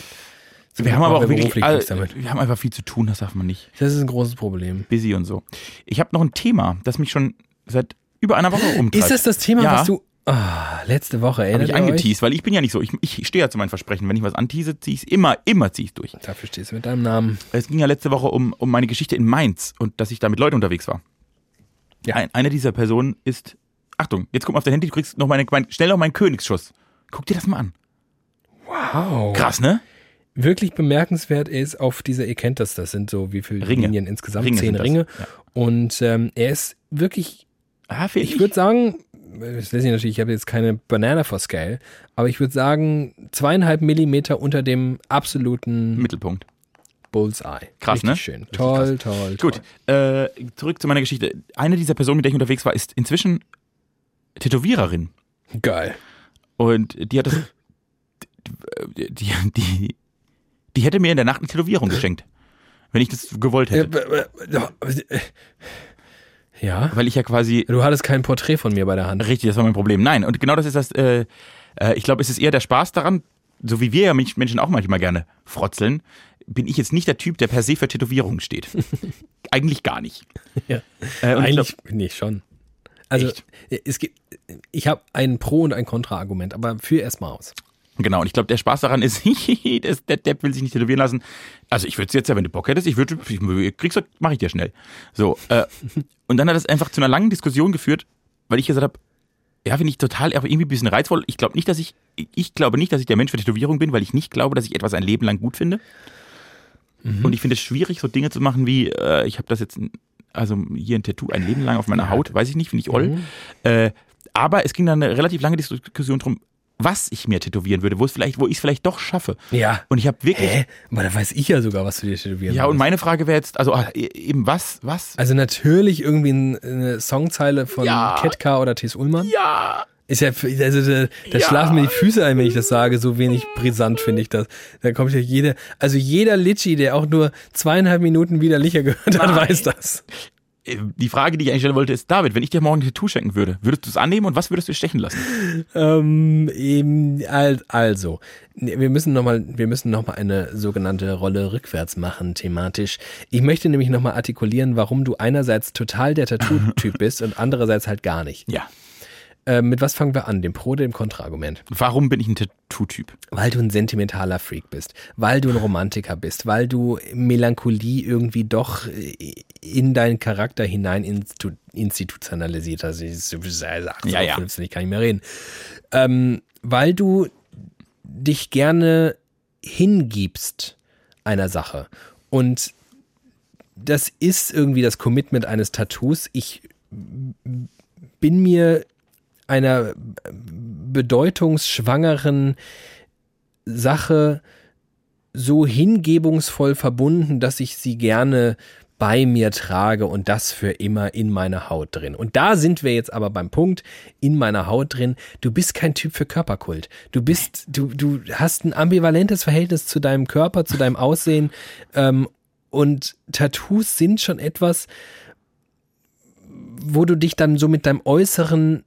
Wir haben aber auch wirklich, damit. wir haben einfach viel zu tun, das darf man nicht. Das ist ein großes Problem. busy und so. Ich habe noch ein Thema, das mich schon seit über einer Woche umtreibt. Ist das das Thema, Ja. was du ah, letzte Woche Habe erinnert ich angeteased, weil ich bin ja nicht so. Ich, ich stehe ja zu meinen Versprechen. Wenn ich was antease, ziehe ich es immer, immer ziehe ich durch. Dafür stehst du mit deinem Namen. Es ging ja letzte Woche um, um meine Geschichte in Mainz und dass ich da mit Leuten unterwegs war. Ja. Ein, eine dieser Personen ist Achtung, jetzt guck mal auf dein Handy, du kriegst noch meine, mein, schnell noch meinen Königsschuss. Guck dir das mal an. Wow. Krass, ne? Wirklich bemerkenswert ist auf dieser, ihr kennt das, das sind so wie viele Ringe. Linien insgesamt? Ringe Zehn Ringe. ja. Und ähm, er ist wirklich Ah, Ich würde sagen, das weiß ich natürlich, ich habe jetzt keine Banana for Scale, aber ich würde sagen, zweieinhalb Millimeter unter dem absoluten Mittelpunkt. Bullseye. Krass, Richtig ne? schön. Richtig Toll, toll, toll. Gut, äh, zurück zu meiner Geschichte. Eine dieser Personen, mit der ich unterwegs war, ist inzwischen Tätowiererin. Geil. Und die hat das. Die, die, die hätte mir in der Nacht eine Tätowierung geschenkt. Wenn ich das gewollt hätte. Ja. Weil ich ja quasi. Du hattest kein Porträt von mir bei der Hand. Richtig, das war mein Problem. Nein, und genau das ist das. Äh, äh, ich glaube, es ist eher der Spaß daran, so wie wir ja Mensch- Menschen auch manchmal gerne frotzeln, bin ich jetzt nicht der Typ, der per se für Tätowierungen steht. Eigentlich gar nicht. Ja. Äh, und ich glaub, Eigentlich, nee, schon. Also, Echt? es gibt, ich habe ein Pro- und ein Kontra-Argument, aber führ erst mal aus. Genau, und ich glaube, der Spaß daran ist, der Depp will sich nicht tätowieren lassen. Also ich würde es jetzt ja, wenn du Bock hättest, ich würde, ich, kriegst du, mach ich dir schnell. So, äh, und dann hat das einfach zu einer langen Diskussion geführt, weil ich gesagt habe, ja, finde ich total aber irgendwie ein bisschen reizvoll. Ich glaube nicht, dass ich, ich glaube nicht, dass ich der Mensch für Tätowierung bin, weil ich nicht glaube, dass ich etwas ein Leben lang gut finde. Und ich finde es schwierig, so Dinge zu machen wie, äh, ich habe das jetzt, also hier ein Tattoo ein Leben lang auf meiner Haut, weiß ich nicht, finde ich oll. Äh, aber es ging dann eine relativ lange Diskussion drum, was ich mir tätowieren würde, wo es vielleicht, wo ich es vielleicht doch schaffe. Ja. Und ich habe wirklich. Hä? Aber da weiß ich ja sogar, was du dir tätowieren Ja, und würdest. meine Frage wäre jetzt, also ah, eben was, was? Also natürlich irgendwie ein- eine Songzeile von Ja. Ketka oder T.S. Ullmann. Ja, Ist ja, also da, da Ja. schlafen mir die Füße ein, wenn ich das sage. So wenig brisant finde ich das. Da kommt ja jeder, also jeder Litschi, der auch nur zweieinhalb Minuten widerlicher gehört hat, Nein. weiß das. Äh, die Frage, die ich eigentlich stellen wollte, ist, David, wenn ich dir morgen ein Tattoo schenken würde, würdest du es annehmen und was würdest du stechen lassen? Ähm, also, wir müssen nochmal, wir müssen noch mal eine sogenannte Rolle rückwärts machen, thematisch. Ich möchte nämlich nochmal artikulieren, warum du einerseits total der Tattoo-Typ bist und andererseits halt gar nicht. Ja. Ähm, mit was fangen wir an? Dem Pro- oder dem Kontraargument? Warum bin ich ein Tattoo-Typ? Weil du ein sentimentaler Freak bist, weil du ein Romantiker bist, weil du Melancholie irgendwie doch in deinen Charakter hinein institu institutionalisiert hast. Ich sag's Ja, ja. 15, ich kann nicht mehr reden. Ähm, weil du dich gerne hingibst einer Sache. Und das ist irgendwie das Commitment eines Tattoos. Ich bin mir einer bedeutungsschwangeren Sache so hingebungsvoll verbunden, dass ich sie gerne bei mir trage und das für immer in meiner Haut drin. Und da sind wir jetzt aber beim Punkt, in meiner Haut drin, du bist kein Typ für Körperkult. Du bist, du, du hast ein ambivalentes Verhältnis zu deinem Körper, zu deinem Aussehen. Ähm, und Tattoos sind schon etwas, wo du dich dann so mit deinem Äußeren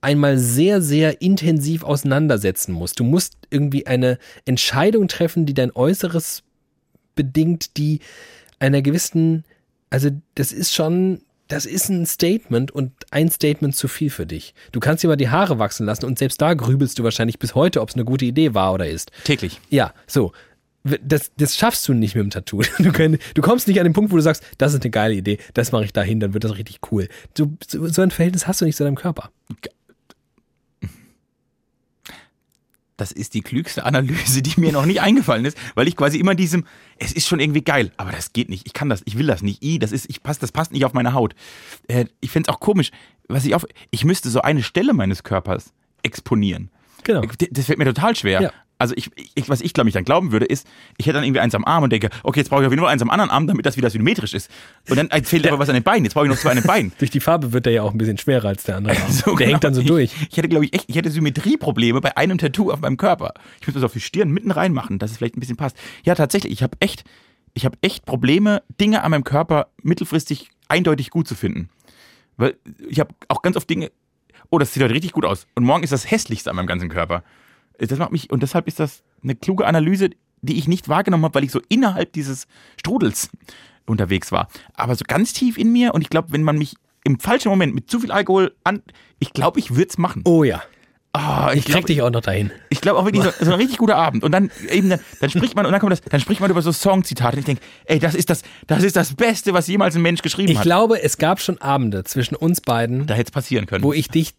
einmal sehr, sehr intensiv auseinandersetzen musst. Du musst irgendwie eine Entscheidung treffen, die dein Äußeres bedingt, die einer gewissen, also das ist schon, das ist ein Statement und ein Statement zu viel für dich. Du kannst dir mal die Haare wachsen lassen und selbst da grübelst du wahrscheinlich bis heute, ob es eine gute Idee war oder ist. Täglich. Ja, so. Das, das schaffst du nicht mit dem Tattoo. Du, kann, du kommst nicht an den Punkt, wo du sagst, das ist eine geile Idee, das mache ich dahin, dann wird das richtig cool. Du, so, so ein Verhältnis hast du nicht zu deinem Körper. Das ist die klügste Analyse, die mir noch nicht eingefallen ist, weil ich quasi immer diesem, es ist schon irgendwie geil, aber das geht nicht, ich kann das, ich will das nicht, I, das ist, ich pass, das passt nicht auf meine Haut. Äh, ich find's auch komisch, was ich auf, ich müsste so eine Stelle meines Körpers exponieren. Genau. Das fällt mir total schwer. Ja. Also ich, ich, was ich glaube ich dann glauben würde, ist, ich hätte dann irgendwie eins am Arm und denke, okay, jetzt brauche ich auf jeden Fall eins am anderen Arm, damit das wieder symmetrisch ist. Und dann fehlt aber was an den Beinen. Jetzt brauche ich noch zwei an den Beinen. Durch die Farbe wird der ja auch ein bisschen schwerer als der andere. Arm. So, der genau. hängt dann so ich, durch. Ich hätte, glaube ich, echt, ich hätte Symmetrieprobleme bei einem Tattoo auf meinem Körper. Ich müsste das auf die Stirn mitten reinmachen, dass es vielleicht ein bisschen passt. Ja, tatsächlich, ich habe echt, ich habe echt Probleme, Dinge an meinem Körper mittelfristig eindeutig gut zu finden. Weil ich habe auch ganz oft Dinge, oh, das sieht heute richtig gut aus. Und morgen ist das hässlichste an meinem ganzen Körper. Das macht mich, und deshalb ist das eine kluge Analyse, die ich nicht wahrgenommen habe, weil ich so innerhalb dieses Strudels unterwegs war. Aber so ganz tief in mir, und ich glaube, wenn man mich im falschen Moment mit zu viel Alkohol an, ich glaube, ich würde es machen. Oh ja. Ah, Ich krieg glaub, dich auch noch dahin. ich glaube auch wirklich so, so ein richtig guter Abend. Und dann eben, dann, dann spricht man, und dann kommt das, dann spricht man über so Songzitate. Und ich denke, ey, das ist das, das ist das Beste, was jemals ein Mensch geschrieben Ich hat. glaube, es gab schon Abende zwischen uns beiden, Da hätte es passieren können. wo ich dich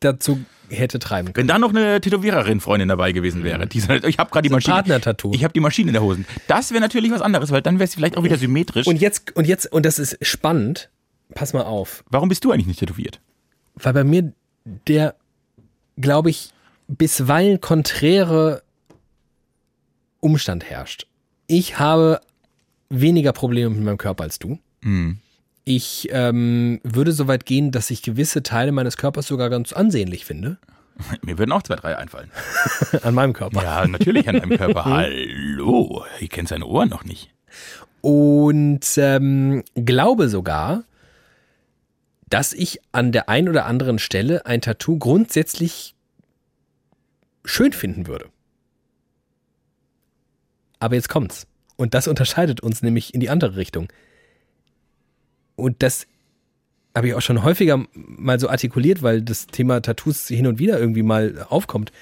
dazu hätte treiben können. Wenn da noch eine Tätowiererin Freundin dabei gewesen wäre, die sagt, ich habe gerade die Maschine, Partner-Tattoo. ich habe die Maschine in der Hosen. Das wäre natürlich was anderes, weil dann wäre es vielleicht auch wieder symmetrisch. Und jetzt, und jetzt, und das ist spannend, pass mal auf, Warum bist du eigentlich nicht tätowiert? weil bei mir der, glaube ich, bisweilen konträre Umstand herrscht. Ich habe weniger Probleme mit meinem Körper als du. Hm. Ich ähm, würde so weit gehen, dass ich gewisse Teile meines Körpers sogar ganz ansehnlich finde. Mir würden auch zwei, drei einfallen. An meinem Körper. Ja, natürlich an deinem Körper. Hallo, ich kenne seine Ohren noch nicht. Und ähm, glaube sogar, dass ich an der einen oder anderen Stelle ein Tattoo grundsätzlich schön finden würde. Aber jetzt kommt's. Und das unterscheidet uns nämlich in die andere Richtung. Und das habe ich auch schon häufiger mal so artikuliert, weil das Thema Tattoos hin und wieder irgendwie mal aufkommt.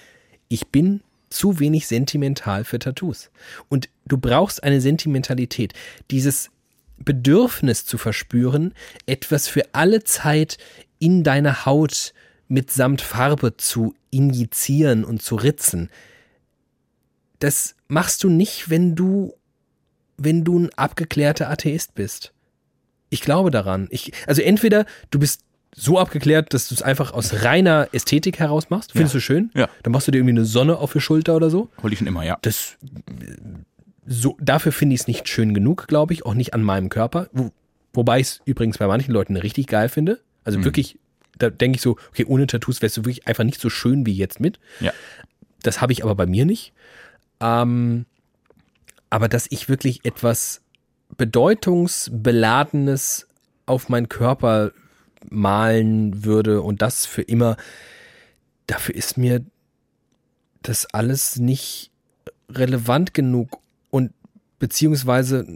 Ich bin zu wenig sentimental für Tattoos. Und du brauchst eine Sentimentalität. Dieses Bedürfnis zu verspüren, etwas für alle Zeit in deine Haut mitsamt Farbe zu injizieren und zu ritzen. Das machst du nicht, wenn du, wenn du ein abgeklärter Atheist bist. Ich glaube daran. Ich, also entweder du bist so abgeklärt, dass du es einfach aus reiner Ästhetik heraus machst. Findest Ja. du schön? Ja. Dann machst du dir irgendwie eine Sonne auf die Schulter oder so. Hol ich schon immer, ja. Das so, dafür finde ich es nicht schön genug, glaube ich, auch nicht an meinem Körper. Wo, wobei ich es übrigens bei manchen Leuten richtig geil finde. Also Mhm. wirklich, da denke ich so, okay, ohne Tattoos wärst du wirklich einfach nicht so schön wie jetzt mit. Ja. Das habe ich aber bei mir nicht. Ähm, aber dass ich wirklich etwas bedeutungsbeladenes auf meinen Körper malen würde und das für immer, dafür ist mir das alles nicht relevant genug und beziehungsweise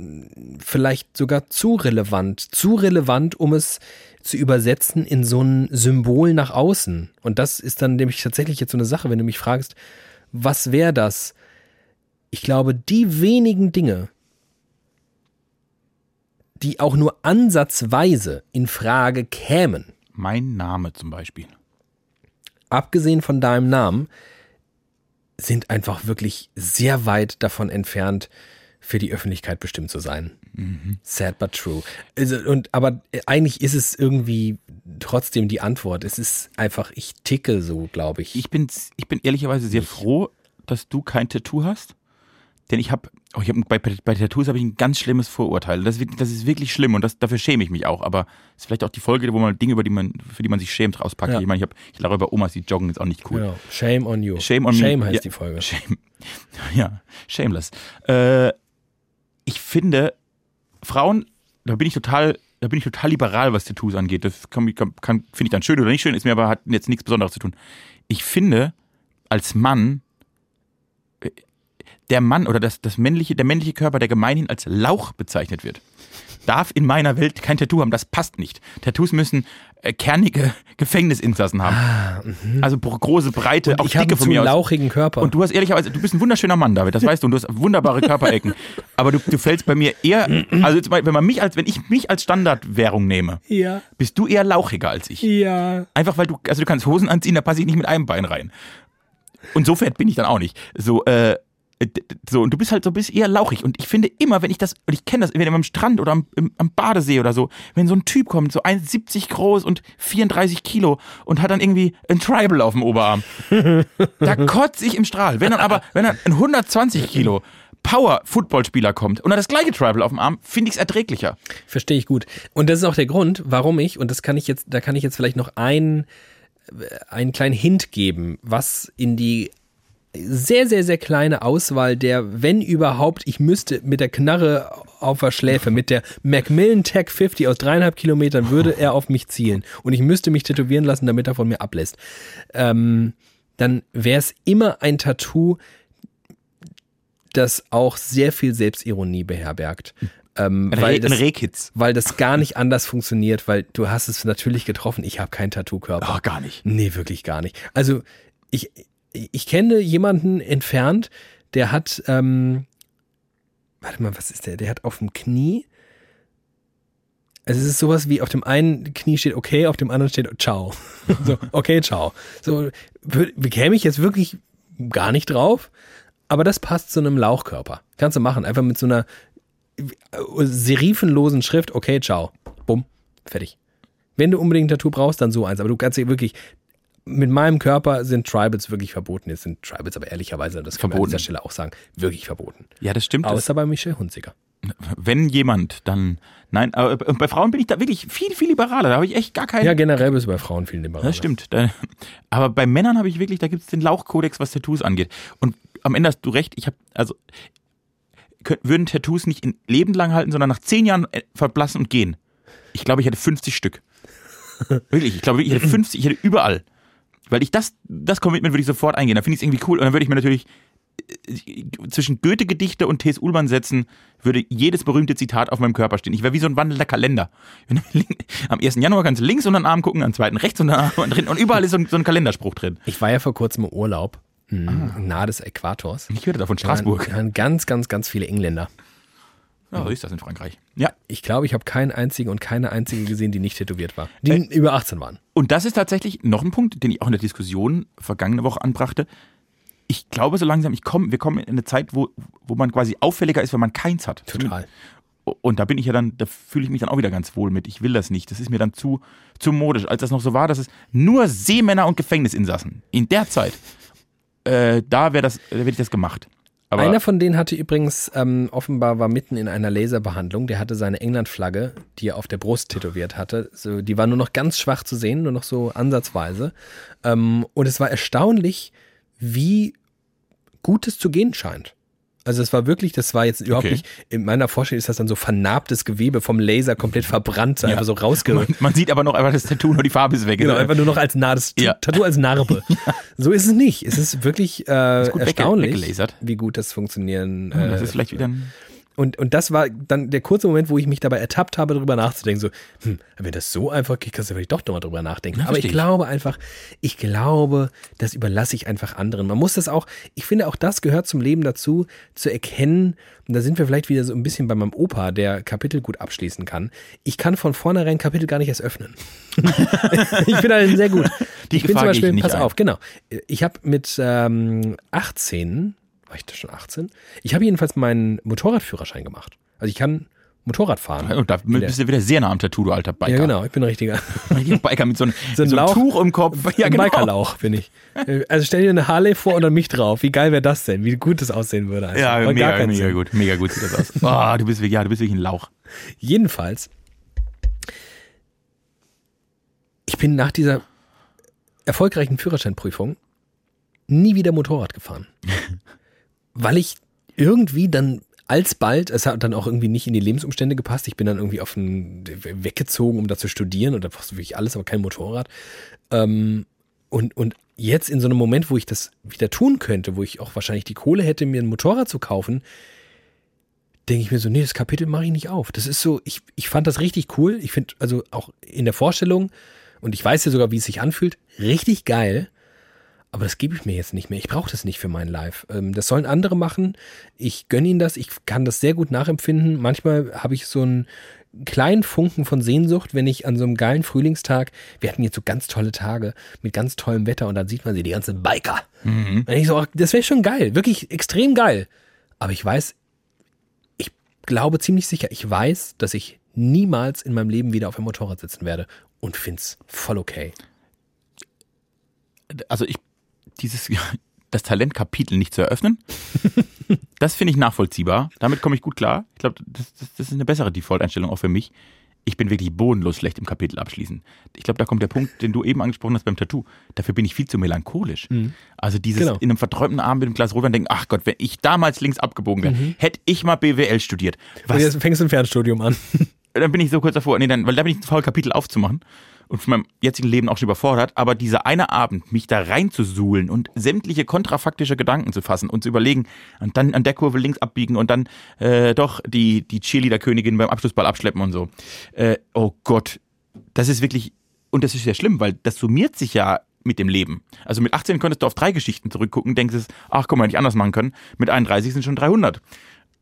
vielleicht sogar zu relevant. Zu relevant, um es zu übersetzen in so ein Symbol nach außen. Und das ist dann nämlich tatsächlich jetzt so eine Sache, wenn du mich fragst, was wäre das? Ich glaube, die wenigen Dinge, die auch nur ansatzweise in Frage kämen, Mein Name zum Beispiel. abgesehen von deinem Namen, sind einfach wirklich sehr weit davon entfernt, für die Öffentlichkeit bestimmt zu sein. Sad but true. Also, und, aber eigentlich ist es irgendwie trotzdem die Antwort. Es ist einfach, ich ticke so, glaube ich. Ich bin, ich bin ehrlicherweise sehr froh, dass du kein Tattoo hast. Denn ich habe, oh, ich hab, bei, bei Tattoos habe ich ein ganz schlimmes Vorurteil. Das ist, wirklich- das ist wirklich schlimm und das, dafür schäme ich mich auch. Aber es ist vielleicht auch die Folge, wo man Dinge, über die man, für die man sich schämt, rauspackt. Ja. Ich meine, ich, hab, ich lache über Omas, die joggen, ist auch nicht cool. Genau. Shame on you. Shame on me. Shame heißt Ja. die Folge. Shame. Ja, shameless. Äh, ich finde, Frauen, da bin ich total, da bin ich total liberal, was Tattoos angeht. Das kann, kann, finde ich dann schön oder nicht schön, ist mir aber hat jetzt nichts Besonderes zu tun. Ich finde, als Mann, der Mann oder das, das männliche, der männliche Körper, der gemeinhin als Lauch bezeichnet wird, darf in meiner Welt kein Tattoo haben. Das passt nicht. Tattoos müssen äh, kernige Gefängnisinsassen haben. Also bro- große, breite, Und auch ich dicke von mir aus. lauchigen Körper. Und du hast ehrlicherweise, du bist ein wunderschöner Mann, David, das weißt du, und du hast wunderbare Körperecken. Aber du, du fällst bei mir eher, also wenn man mich als, wenn ich mich als Standardwährung nehme, ja, bist du eher lauchiger als ich. ja. Einfach weil du, also du kannst Hosen anziehen, da passe ich nicht mit einem Bein rein. Und so fett bin ich dann auch nicht. So, äh, so, und du bist halt so bist eher lauchig. Und ich finde immer, wenn ich das, und ich kenne das, wenn ich am Strand oder am, im, am Badesee oder so, wenn so ein Typ kommt, so 1,70 groß und 34 Kilo und hat dann irgendwie ein Tribal auf dem Oberarm, da kotze ich im Strahl. Wenn dann aber, wenn dann ein 120 Kilo Power-Footballspieler kommt und hat das gleiche Tribal auf dem Arm, finde ich es erträglicher. Verstehe ich gut. Und das ist auch der Grund, warum ich, und das kann ich jetzt, da kann ich jetzt vielleicht noch ein, einen kleinen Hint geben, was in die sehr, sehr, sehr kleine Auswahl der, wenn überhaupt, ich müsste mit der Knarre auf der Schläfe, mit der Macmillan Tech 50 aus dreieinhalb Kilometern würde er auf mich zielen und ich müsste mich tätowieren lassen, damit er von mir ablässt. Ähm, dann wäre es immer ein Tattoo, das auch sehr viel Selbstironie beherbergt. Ähm, Ein, weil ein das, Rehkitz. weil das gar nicht anders funktioniert, weil du hast es natürlich getroffen. Ich habe keinen Tattoo-Körper. Oh, gar nicht. Nee, wirklich gar nicht. Also ich, ich kenne jemanden entfernt, der hat, ähm, warte mal, was ist der? Der hat auf dem Knie Also es ist sowas wie auf dem einen Knie steht okay, auf dem anderen steht ciao. so, okay, ciao. So bekäme ich jetzt wirklich gar nicht drauf, aber das passt zu einem Lauchkörper. Kannst du machen, einfach mit so einer äh, serifenlosen Schrift, okay, ciao. Bumm, fertig. Wenn du unbedingt ein Tattoo brauchst, dann so eins. Aber du kannst dir wirklich, mit meinem Körper sind Tribals wirklich verboten. Jetzt sind Tribals aber ehrlicherweise, das kann man an dieser Stelle auch sagen, wirklich verboten. Ja, das stimmt. Das, Außer bei Michelle Hunziker. wenn jemand, dann. Nein, aber bei Frauen bin ich da wirklich viel, viel liberaler. Da habe ich echt gar keinen. Ja, generell bist du bei Frauen viel liberaler. Das stimmt. Aber bei Männern habe ich wirklich, da gibt es den Lauchkodex, was Tattoos angeht. Und am Ende hast du recht, ich habe, also würden Tattoos nicht ein Leben lang halten, sondern nach zehn Jahren äh, verblassen und gehen. Ich glaube, ich hätte 50 Stück. Wirklich, ich glaube, ich hätte 50, ich hätte überall. Weil ich das, das Commitment würde ich sofort eingehen. Da finde ich es irgendwie cool. Und dann würde ich mir natürlich äh, zwischen Goethe-Gedichte und T.S. Ullmann setzen, würde jedes berühmte Zitat auf meinem Körper stehen. Ich wäre wie so ein wandelnder Kalender. Am 1. Januar kannst du links unter den Arm gucken, am 2. rechts unter den Arm drin und überall ist so ein, so ein Kalenderspruch drin. Ich war ja vor kurzem im Urlaub, mh, nahe des Äquators. Ich hörte da von Straßburg. da waren ganz, ganz, ganz viele Engländer. Ja, so ist das in Frankreich. Ja. Ich glaube, ich habe keinen einzigen und keine einzige gesehen, die nicht tätowiert war. Die über 18 waren. Und das ist tatsächlich noch ein Punkt, den ich auch in der Diskussion vergangene Woche anbrachte. Ich glaube so langsam, ich komme, wir kommen in eine Zeit, wo, wo man quasi auffälliger ist, wenn man keins hat. Total. Und da bin ich ja dann, da fühle ich mich dann auch wieder ganz wohl mit. Ich will das nicht. Das ist mir dann zu, zu modisch. Als das noch so war, dass es nur Seemänner und Gefängnisinsassen in der Zeit, äh, da wäre das, da hätte ich das gemacht. Aber Einer von denen hatte übrigens, ähm, offenbar war mitten in einer Laserbehandlung, der hatte seine England-Flagge, die er auf der Brust tätowiert hatte. So, die war nur noch ganz schwach zu sehen, nur noch so ansatzweise. Ähm, und es war erstaunlich, wie gut es zu gehen scheint. Also es war wirklich, das war jetzt überhaupt Okay. nicht, in meiner Vorstellung ist das dann so vernarbtes Gewebe vom Laser komplett verbrannt, einfach so rausgerückt. man, man sieht aber noch einfach das Tattoo, nur die Farbe ist weg. Genau, einfach nur noch als Nar das Ja. Tattoo als Narbe. So ist es nicht. Es ist wirklich äh, gut wegge- erstaunlich, wie gut das funktionieren. Ja, das äh, ist vielleicht wieder ein und, und das war dann der kurze Moment, wo ich mich dabei ertappt habe, darüber nachzudenken. So, hm, wenn das so einfach geht, kannst du vielleicht doch nochmal drüber nachdenken. Ja, Aber ich glaube einfach, ich glaube, das überlasse ich einfach anderen. Man muss das auch, ich finde auch das gehört zum Leben dazu, zu erkennen, und da sind wir vielleicht wieder so ein bisschen bei meinem Opa, der Kapitel gut abschließen kann. Ich kann von vornherein Kapitel gar nicht erst öffnen. ich bin halt sehr gut. Die ich bin zum Beispiel, nicht pass ein. auf, genau. Ich habe mit ähm, 18, war ich da schon 18? Ich habe jedenfalls meinen Motorradführerschein gemacht. Also ich kann Motorrad fahren. Und da bist du wieder sehr nah am Tattoo, du alter Biker. Ja, genau, ich bin ein richtiger. Ein Biker mit so einem, So ein mit so einem. Tuch im Kopf. Ja, ein genau. Bikerlauch bin ich. Also stell dir eine Harley vor und dann mich drauf. Wie geil wäre das denn? Wie gut das aussehen würde. einfach. Ja, gar mega, mega Sinn. gut. Mega gut sieht das aus. Oh, du bist ja, du bist wirklich ein Lauch. Jedenfalls, ich bin nach dieser erfolgreichen Führerscheinprüfung nie wieder Motorrad gefahren. Weil ich irgendwie dann alsbald, es hat dann auch irgendwie nicht in die Lebensumstände gepasst. Ich bin dann irgendwie auf ein, weggezogen, um da zu studieren und da brauchst du wirklich alles, aber kein Motorrad. Ähm, und, und jetzt in so einem Moment, wo ich das wieder tun könnte, wo ich auch wahrscheinlich die Kohle hätte, mir ein Motorrad zu kaufen, denke ich mir so, nee, das Kapitel mache ich nicht auf. Das ist so, ich, ich fand das richtig cool. Ich finde, also auch in der Vorstellung, und ich weiß ja sogar, wie es sich anfühlt, richtig geil. Aber das gebe ich mir jetzt nicht mehr. Ich brauche das nicht für mein Live. Ähm, das sollen andere machen. Ich gönne ihnen das. Ich kann das sehr gut nachempfinden. Manchmal habe ich so einen kleinen Funken von Sehnsucht, wenn ich an so einem geilen Frühlingstag, wir hatten jetzt so ganz tolle Tage mit ganz tollem Wetter und dann sieht man sie, die ganzen Biker. Und ich so, das wäre schon geil. Wirklich extrem geil. Aber ich weiß, ich glaube ziemlich sicher, ich weiß, dass ich niemals in meinem Leben wieder auf einem Motorrad sitzen werde und find's voll okay. Also ich, dieses, das Talentkapitel nicht zu eröffnen, das finde ich nachvollziehbar. Damit komme ich gut klar. Ich glaube, das, das, das ist eine bessere Default-Einstellung auch für mich. Ich bin wirklich bodenlos schlecht im Kapitel abschließen. Ich glaube, da kommt der Punkt, den du eben angesprochen hast beim Tattoo. Dafür bin ich viel zu melancholisch. Also dieses Genau. in einem verträumten Abend mit einem Glas Rotwein denken, ach Gott, wenn ich damals links abgebogen wäre, hätte ich mal BWL studiert. Und Was jetzt fängst du ein Fernstudium an. dann bin ich so kurz davor, nee, dann, weil da bin ich zu faul, Kapitel aufzumachen und von meinem jetzigen Leben auch schon überfordert, aber dieser eine Abend, mich da reinzusuhlen und sämtliche kontrafaktische Gedanken zu fassen und zu überlegen und dann an der Kurve links abbiegen und dann äh, doch die, die Cheerleader-Königin beim Abschlussball abschleppen und so. Äh, oh Gott, das ist wirklich, und das ist ja schlimm, weil das summiert sich ja mit dem Leben. Also mit 18 könntest du auf drei Geschichten zurückgucken, denkst es, ach mal, hätte ich anders machen können. Mit 31 sind schon 300.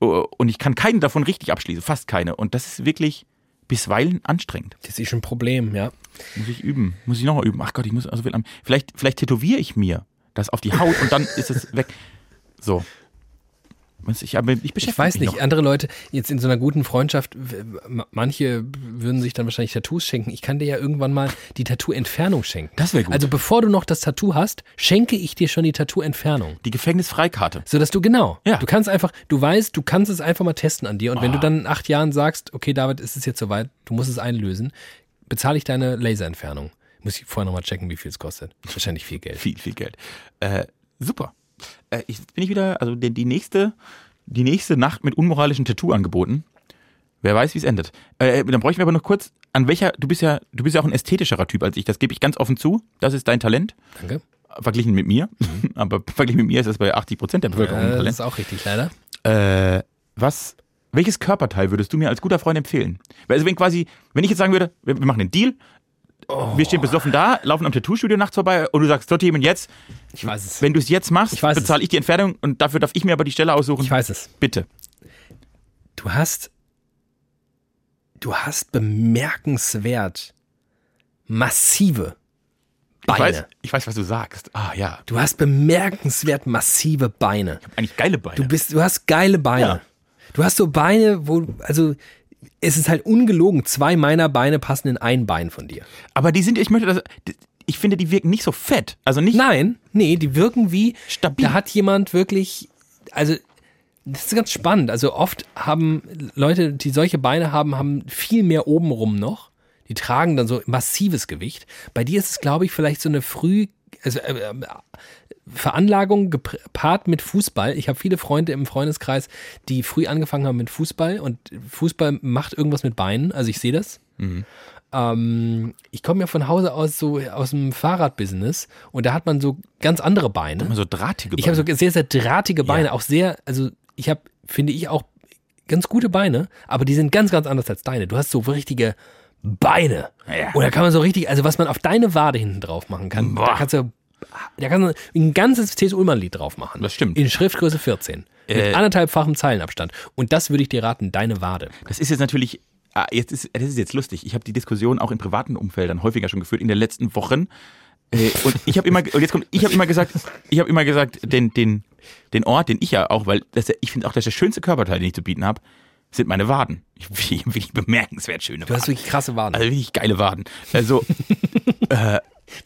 Oh, Und ich kann keinen davon richtig abschließen, fast keine. Und das ist wirklich, bisweilen anstrengend. Das ist schon ein Problem, ja. Muss ich üben. Muss ich noch mal üben. Ach Gott, ich muss also viel am. Vielleicht, vielleicht tätowiere ich mir das auf die Haut und dann ist es weg. So. Ich, aber ich beschäftige Ich weiß mich nicht, andere Leute jetzt in so einer guten Freundschaft, manche würden sich dann wahrscheinlich Tattoos schenken. Ich kann dir ja irgendwann mal die Tattoo-Entfernung schenken. Das wäre gut. Also bevor du noch das Tattoo hast, schenke ich dir schon die Tattoo-Entfernung. die Gefängnisfreikarte. So dass du genau, Ja. du kannst einfach, du weißt, du kannst es einfach mal testen an dir. Und wenn du dann in acht Jahren sagst, okay, David, ist es jetzt soweit, du musst es einlösen, bezahle ich deine Laserentfernung. Muss ich vorher nochmal checken, wie viel es kostet. Wahrscheinlich viel Geld. Viel, viel Geld. Äh, super. Äh, ich bin ich wieder, also die, die nächste, die nächste Nacht mit unmoralischen Tattoo-Angeboten. Wer weiß, wie es endet. Äh, dann bräuchten wir aber noch kurz, an welcher, du bist ja, du bist ja auch ein ästhetischerer Typ als ich, das gebe ich ganz offen zu. Das ist dein Talent. Danke. Verglichen mit mir. Aber verglichen mit mir ist das bei 80 Prozent der Bevölkerung ein Äh, das Talent. ist auch richtig, leider. Äh, was, welches Körperteil würdest du mir als guter Freund empfehlen? Weil, Also wenn quasi, wenn ich jetzt sagen würde, wir, wir machen einen Deal, wir stehen besoffen da, laufen am Tattoo-Studio nachts vorbei und du sagst, Totti, jetzt, Ich weiß es. wenn du es jetzt machst, Ich bezahle ich die Entfernung und dafür darf ich mir aber die Stelle aussuchen. Ich weiß es. Bitte. Du hast, du hast bemerkenswert massive Ich Beine. weiß, ich weiß, was du sagst. Ah ja, Du hast bemerkenswert massive Beine. eigentlich geile Beine. Du bist, du hast geile Beine. Ja. Du hast so Beine, wo, also, es ist halt ungelogen. Zwei meiner Beine passen in ein Bein von dir. aber die sind, ich möchte das, ich finde, die wirken nicht so fett. Also nicht, Nein, nee, die wirken wie, Stabil. da hat jemand wirklich, also, das ist ganz spannend. Also oft haben Leute, die solche Beine haben, haben viel mehr obenrum noch. Die tragen dann so massives Gewicht. Bei dir ist es, glaube ich, vielleicht so eine früh, also äh, äh, Veranlagung gepaart mit Fußball. Ich habe viele Freunde im Freundeskreis, die früh angefangen haben mit Fußball und Fußball macht irgendwas mit Beinen. Also ich sehe das. Ähm, ich komme ja von Hause aus so aus dem Fahrradbusiness und da hat man so ganz andere Beine. immer so drahtige Ich habe so Beine. sehr, sehr drahtige Beine, Ja. auch sehr, also ich habe, finde ich, auch ganz gute Beine, aber die sind ganz, ganz anders als deine. Du hast so richtige Beine. Ja. Und da kann man so richtig, also was man auf deine Wade hinten drauf machen kann, da Boah. kannst du, da kannst du ein ganzes T.S. Ullmann-Lied drauf machen. Das stimmt. In Schriftgröße 14. Mit Äh. anderthalbfachem Zeilenabstand. Und das würde ich dir raten, deine Wade. Das ist jetzt natürlich, ah, jetzt ist, das ist jetzt lustig. Ich habe die Diskussion auch in privaten Umfeldern häufiger schon geführt in den letzten Wochen. Äh, und ich habe immer, und jetzt kommt, ich habe immer gesagt, ich habe immer gesagt, den, den, den Ort, den ich ja auch, weil das, ich finde auch, das ist der schönste Körperteil, den ich zu bieten habe, sind meine Waden. Ich finde wirklich bemerkenswert schöne Du hast Waden. wirklich krasse Waden. Also wirklich geile Waden. Also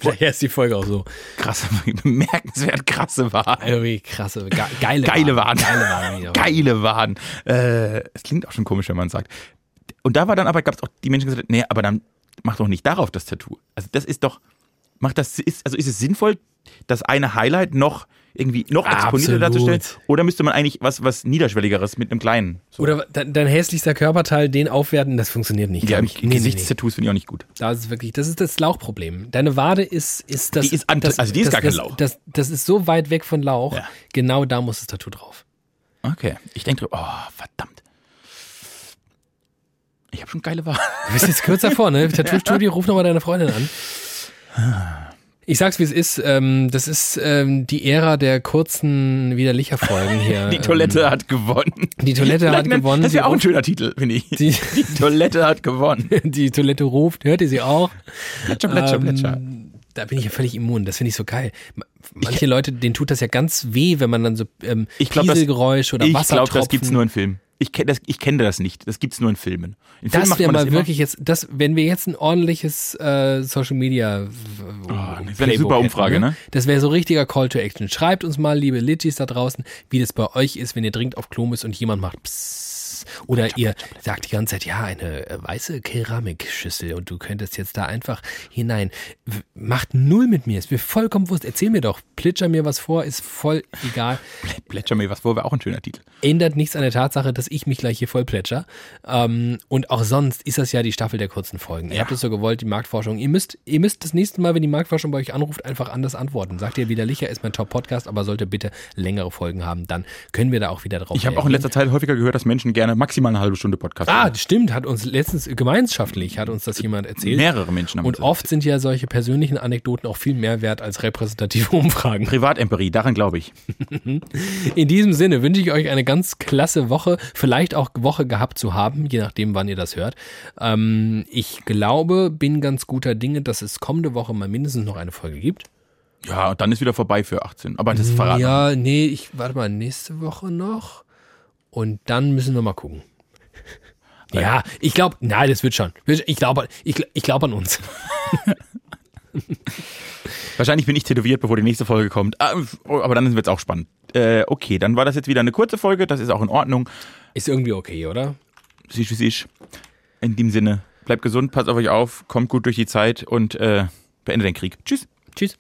Daher ist die Folge auch so. krasse, bemerkenswert krasse Waden. Wirklich krasse, ge geile, Geile Waden. Geile Waden. Geile Waden. Äh, es klingt auch schon komisch, wenn man sagt. Und da war dann aber, gab es auch die Menschen, die gesagt haben, nee, aber dann mach doch nicht darauf das Tattoo. Also das ist doch, macht das, ist, also ist es sinnvoll, das eine Highlight noch irgendwie noch exponierter Absolut. darzustellen? Oder müsste man eigentlich was, was Niederschwelligeres mit einem kleinen? So. Oder dein, hässlichster Körperteil, den aufwerten, das funktioniert nicht. ja, ich. Nee, nee, nee. Gesichtstattoos finde ich auch nicht gut. Das ist wirklich, das ist das Lauchproblem. Deine Wade ist, ist das. Die ist das, also die ist das, gar kein Lauch. Das, das ist so weit weg von Lauch. Ja. Genau da muss das Tattoo drauf. Okay. Ich denke, oh, verdammt. Ich habe schon geile Waden. Du bist jetzt kürzer vor, ne? Tattoo-Studio, ruf nochmal deine Freundin an. Ich sag's, wie es ist. Ähm, das ist ähm, die Ära der kurzen Widerlicher-Folgen hier. Die Toilette hat gewonnen. Die Toilette hat Nein, gewonnen. Das Sie wäre auch ein schöner Titel, finde ich. Die- Die Toilette hat gewonnen. Ähm, die Toilette ruft. Hört ihr sie auch? Plätscher, Plätscher, Ähm, Plätscher. Da bin ich ja völlig immun. Das finde ich so geil. Ma- Manche Leute, denen tut das ja ganz weh, wenn man dann so ähm, Ich glaub, das- Pieselgeräusch oder Ich Wassertropfen. glaube, das gibt's nur in Filmen. Ich kenne das, ich kenne das nicht. Das gibt's nur in Filmen. In Filmen Das wäre mal wirklich jetzt, das, wenn wir jetzt ein ordentliches äh, Social Media Oh, das wäre eine super Umfrage, ne? Das wäre so richtiger Call to Action. Schreibt uns mal, liebe Litchis da draußen, wie das bei euch ist, wenn ihr dringend auf Klo müsst und jemand macht Psst. Oder ihr sagt die ganze Zeit, ja, eine äh, weiße Keramikschüssel und du könntest jetzt da einfach hinein. Macht null mit mir, ist mir vollkommen wurscht. Erzähl mir doch, plitscher mir was vor, ist voll egal. Plätscher mir was vor, wäre auch ein schöner Titel. ändert nichts an der Tatsache, dass ich mich gleich hier voll plätscher. Ähm, und auch sonst ist das ja die Staffel der kurzen Folgen. Ihr Ja. habt es so gewollt, die Marktforschung. Ihr müsst, ihr müsst das nächste Mal, wenn die Marktforschung bei euch anruft, einfach anders antworten. Sagt ihr widerlicher, ist mein Top-Podcast, aber sollte bitte längere Folgen haben, dann können wir da auch wieder drauf Ich habe auch in letzter Zeit häufiger gehört, dass Menschen gerne gerne maximal eine halbe Stunde Podcast. Ah, stimmt, hat uns letztens gemeinschaftlich hat uns das jemand erzählt. Mehrere Menschen haben Und oft sind ja solche persönlichen Anekdoten auch viel mehr wert als repräsentative Umfragen. Privatempirie, daran glaube ich. In diesem Sinne wünsche ich euch eine ganz klasse Woche, vielleicht auch Woche gehabt zu haben, je nachdem, wann ihr das hört. Ähm, ich glaube, bin ganz guter Dinge, dass es kommende Woche mal mindestens noch eine Folge gibt. Ja, und dann ist wieder vorbei für 18. Aber das ist verraten. Ja, nee, ich warte mal, nächste Woche noch. Und dann müssen wir mal gucken. Ja, ich glaube, nein, das wird schon. Ich glaube ich, ich glaub an uns. Wahrscheinlich bin ich tätowiert, bevor die nächste Folge kommt. Ah, Aber dann wird es auch spannend. Äh, okay, dann war das jetzt wieder eine kurze Folge. Das ist auch in Ordnung. Ist irgendwie okay, oder? Wie siehst. In dem Sinne, bleibt gesund, passt auf euch auf, kommt gut durch die Zeit und äh, beendet den Krieg. Tschüss. Tschüss.